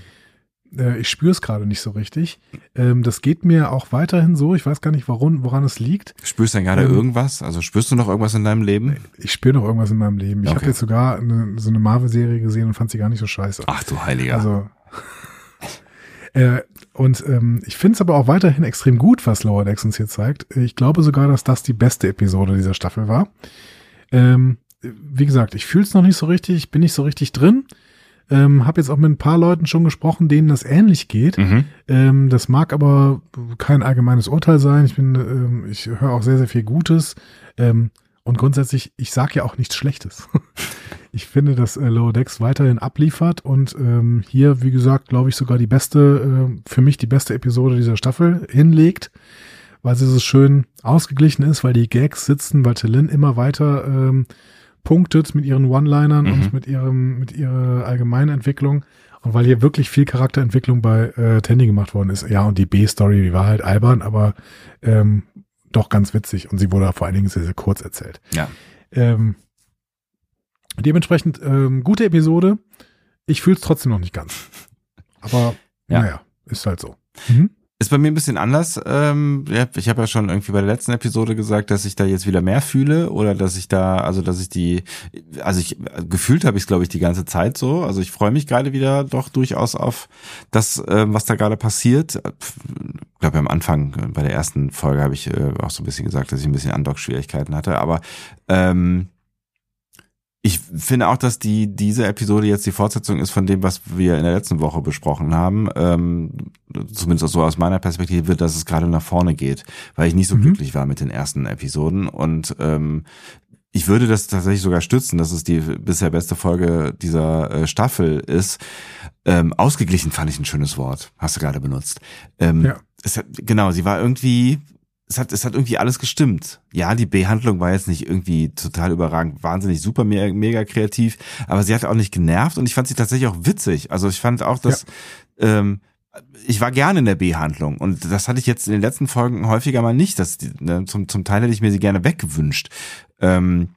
äh, ich spüre es gerade nicht so richtig. Ähm, das geht mir auch weiterhin so. Ich weiß gar nicht, warum, woran es liegt. Spürst du denn gerade ähm, irgendwas? Also spürst du noch irgendwas in deinem Leben? Ich spüre noch irgendwas in meinem Leben. Ich okay. habe jetzt sogar eine, so eine Marvel-Serie gesehen und fand sie gar nicht so scheiße. Ach du Heiliger. Also äh, und ähm, ich finde es aber auch weiterhin extrem gut, was Lower Decks uns hier zeigt. Ich glaube sogar, dass das die beste Episode dieser Staffel war. Ähm, wie gesagt, ich fühle es noch nicht so richtig, ich bin nicht so richtig drin. Ähm, habe jetzt auch mit ein paar Leuten schon gesprochen, denen das ähnlich geht. Mhm. Ähm, das mag aber kein allgemeines Urteil sein. Ich bin, ähm, ich höre auch sehr, sehr viel Gutes. Ähm, und grundsätzlich, ich sage ja auch nichts Schlechtes. ich finde, dass äh, Lower Decks weiterhin abliefert und ähm, hier, wie gesagt, glaube ich, sogar die beste, äh, für mich die beste Episode dieser Staffel hinlegt, weil sie so schön ausgeglichen ist, weil die Gags sitzen, weil Tillin immer weiter ähm, punktet mit ihren One-Linern mhm. und mit ihrem, mit ihrer allgemeinen Entwicklung. Und weil hier wirklich viel Charakterentwicklung bei äh, Tandy gemacht worden ist. Ja, und die B-Story, die war halt albern, aber ähm, doch ganz witzig. Und sie wurde vor allen Dingen sehr, sehr kurz erzählt. Ja. Ähm, dementsprechend ähm, gute Episode. Ich fühle es trotzdem noch nicht ganz. Aber ja. naja, ist halt so. Mhm. Ist bei mir ein bisschen anders. Ähm, ja, ich habe ja schon irgendwie bei der letzten Episode gesagt, dass ich da jetzt wieder mehr fühle oder dass ich da, also dass ich die, also ich gefühlt habe ich es, glaube ich, die ganze Zeit so. Also ich freue mich gerade wieder doch durchaus auf das, äh, was da gerade passiert. Ich glaube, am Anfang äh, bei der ersten Folge habe ich äh, auch so ein bisschen gesagt, dass ich ein bisschen Andock-Schwierigkeiten hatte. Aber ähm, ich finde auch, dass die diese Episode jetzt die Fortsetzung ist von dem, was wir in der letzten Woche besprochen haben. Ähm, zumindest so aus meiner Perspektive, dass es gerade nach vorne geht, weil ich nicht so mhm. glücklich war mit den ersten Episoden und ähm, ich würde das tatsächlich sogar stützen, dass es die bisher beste Folge dieser äh, Staffel ist. Ähm, ausgeglichen fand ich ein schönes Wort, hast du gerade benutzt. Ähm, ja. es hat, genau, sie war irgendwie es hat, es hat irgendwie alles gestimmt. Ja, die Behandlung war jetzt nicht irgendwie total überragend, wahnsinnig super, mega, mega kreativ, aber sie hat auch nicht genervt und ich fand sie tatsächlich auch witzig. Also ich fand auch, dass ja. ähm, ich war gerne in der B-Handlung und das hatte ich jetzt in den letzten Folgen häufiger mal nicht. Das, ne, zum, zum Teil hätte ich mir sie gerne weggewünscht. Ähm,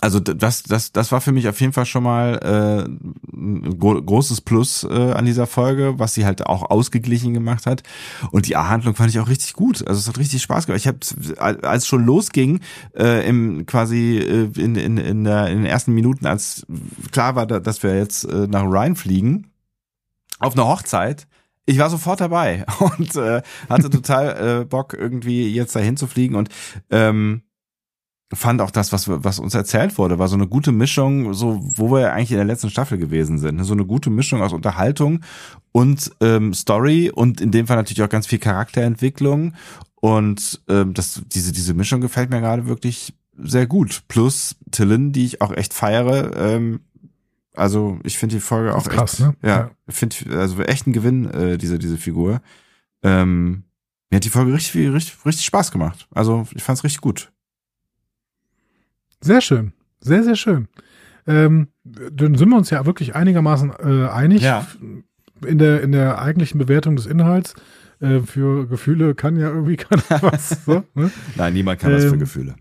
also das, das, das war für mich auf jeden Fall schon mal äh, ein großes Plus äh, an dieser Folge, was sie halt auch ausgeglichen gemacht hat. Und die A-Handlung fand ich auch richtig gut. Also es hat richtig Spaß gemacht. Ich habe, als schon losging, äh, im quasi äh, in, in, in, der, in den ersten Minuten, als klar war, dass wir jetzt äh, nach Ryan fliegen, auf eine Hochzeit, ich war sofort dabei und äh, hatte total äh, Bock, irgendwie jetzt dahin zu fliegen. Und ähm, fand auch das, was, was uns erzählt wurde, war so eine gute Mischung, so wo wir eigentlich in der letzten Staffel gewesen sind. So eine gute Mischung aus Unterhaltung und ähm, Story und in dem Fall natürlich auch ganz viel Charakterentwicklung. Und ähm, das, diese, diese Mischung gefällt mir gerade wirklich sehr gut. Plus Tillin, die ich auch echt feiere. Ähm, also ich finde die Folge auch krass, echt, ne? ja, ja. finde also echt ein Gewinn äh, diese diese Figur. Ähm, mir hat die Folge richtig richtig richtig Spaß gemacht. Also ich fand's richtig gut. Sehr schön. Sehr, sehr schön. Ähm, dann sind wir uns ja wirklich einigermaßen äh, einig ja. in, der, in der eigentlichen Bewertung des Inhalts. Äh, für Gefühle kann ja irgendwie keiner was. So, ne? Nein, niemand kann ähm, was für ähm, Gefühle.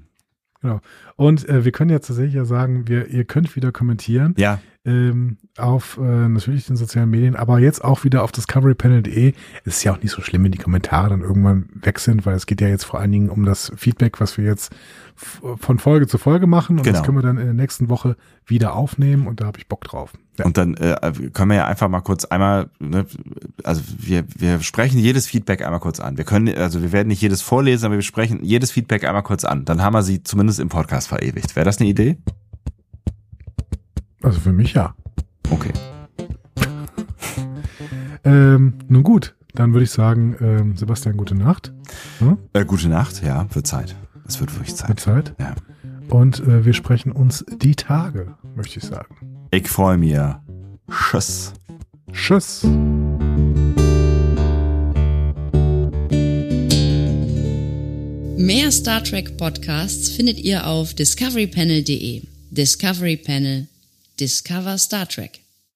Genau. Und äh, wir können jetzt tatsächlich ja sagen, wir, ihr könnt wieder kommentieren. Ja. Ähm, auf äh, natürlich den sozialen Medien, aber jetzt auch wieder auf discoverypanel.de. Es ist ja auch nicht so schlimm, wenn die Kommentare dann irgendwann weg sind, weil es geht ja jetzt vor allen Dingen um das Feedback, was wir jetzt von Folge zu Folge machen und genau. das können wir dann in der nächsten Woche wieder aufnehmen und da habe ich Bock drauf. Ja. Und dann äh, können wir ja einfach mal kurz einmal, ne, also wir, wir sprechen jedes Feedback einmal kurz an. Wir können, also wir werden nicht jedes vorlesen, aber wir sprechen jedes Feedback einmal kurz an. Dann haben wir sie zumindest im Podcast verewigt. Wäre das eine Idee? Also für mich ja. Okay. ähm, nun gut, dann würde ich sagen, ähm, Sebastian, gute Nacht. Hm? Äh, gute Nacht, ja, wird Zeit. Es wird wirklich Zeit. Wird Zeit? Ja. Und äh, wir sprechen uns die Tage, möchte ich sagen. Ich freue mich. Tschüss. Tschüss. Mehr Star Trek Podcasts findet ihr auf discoverypanel.de. Discovery Panel. Discover Star Trek.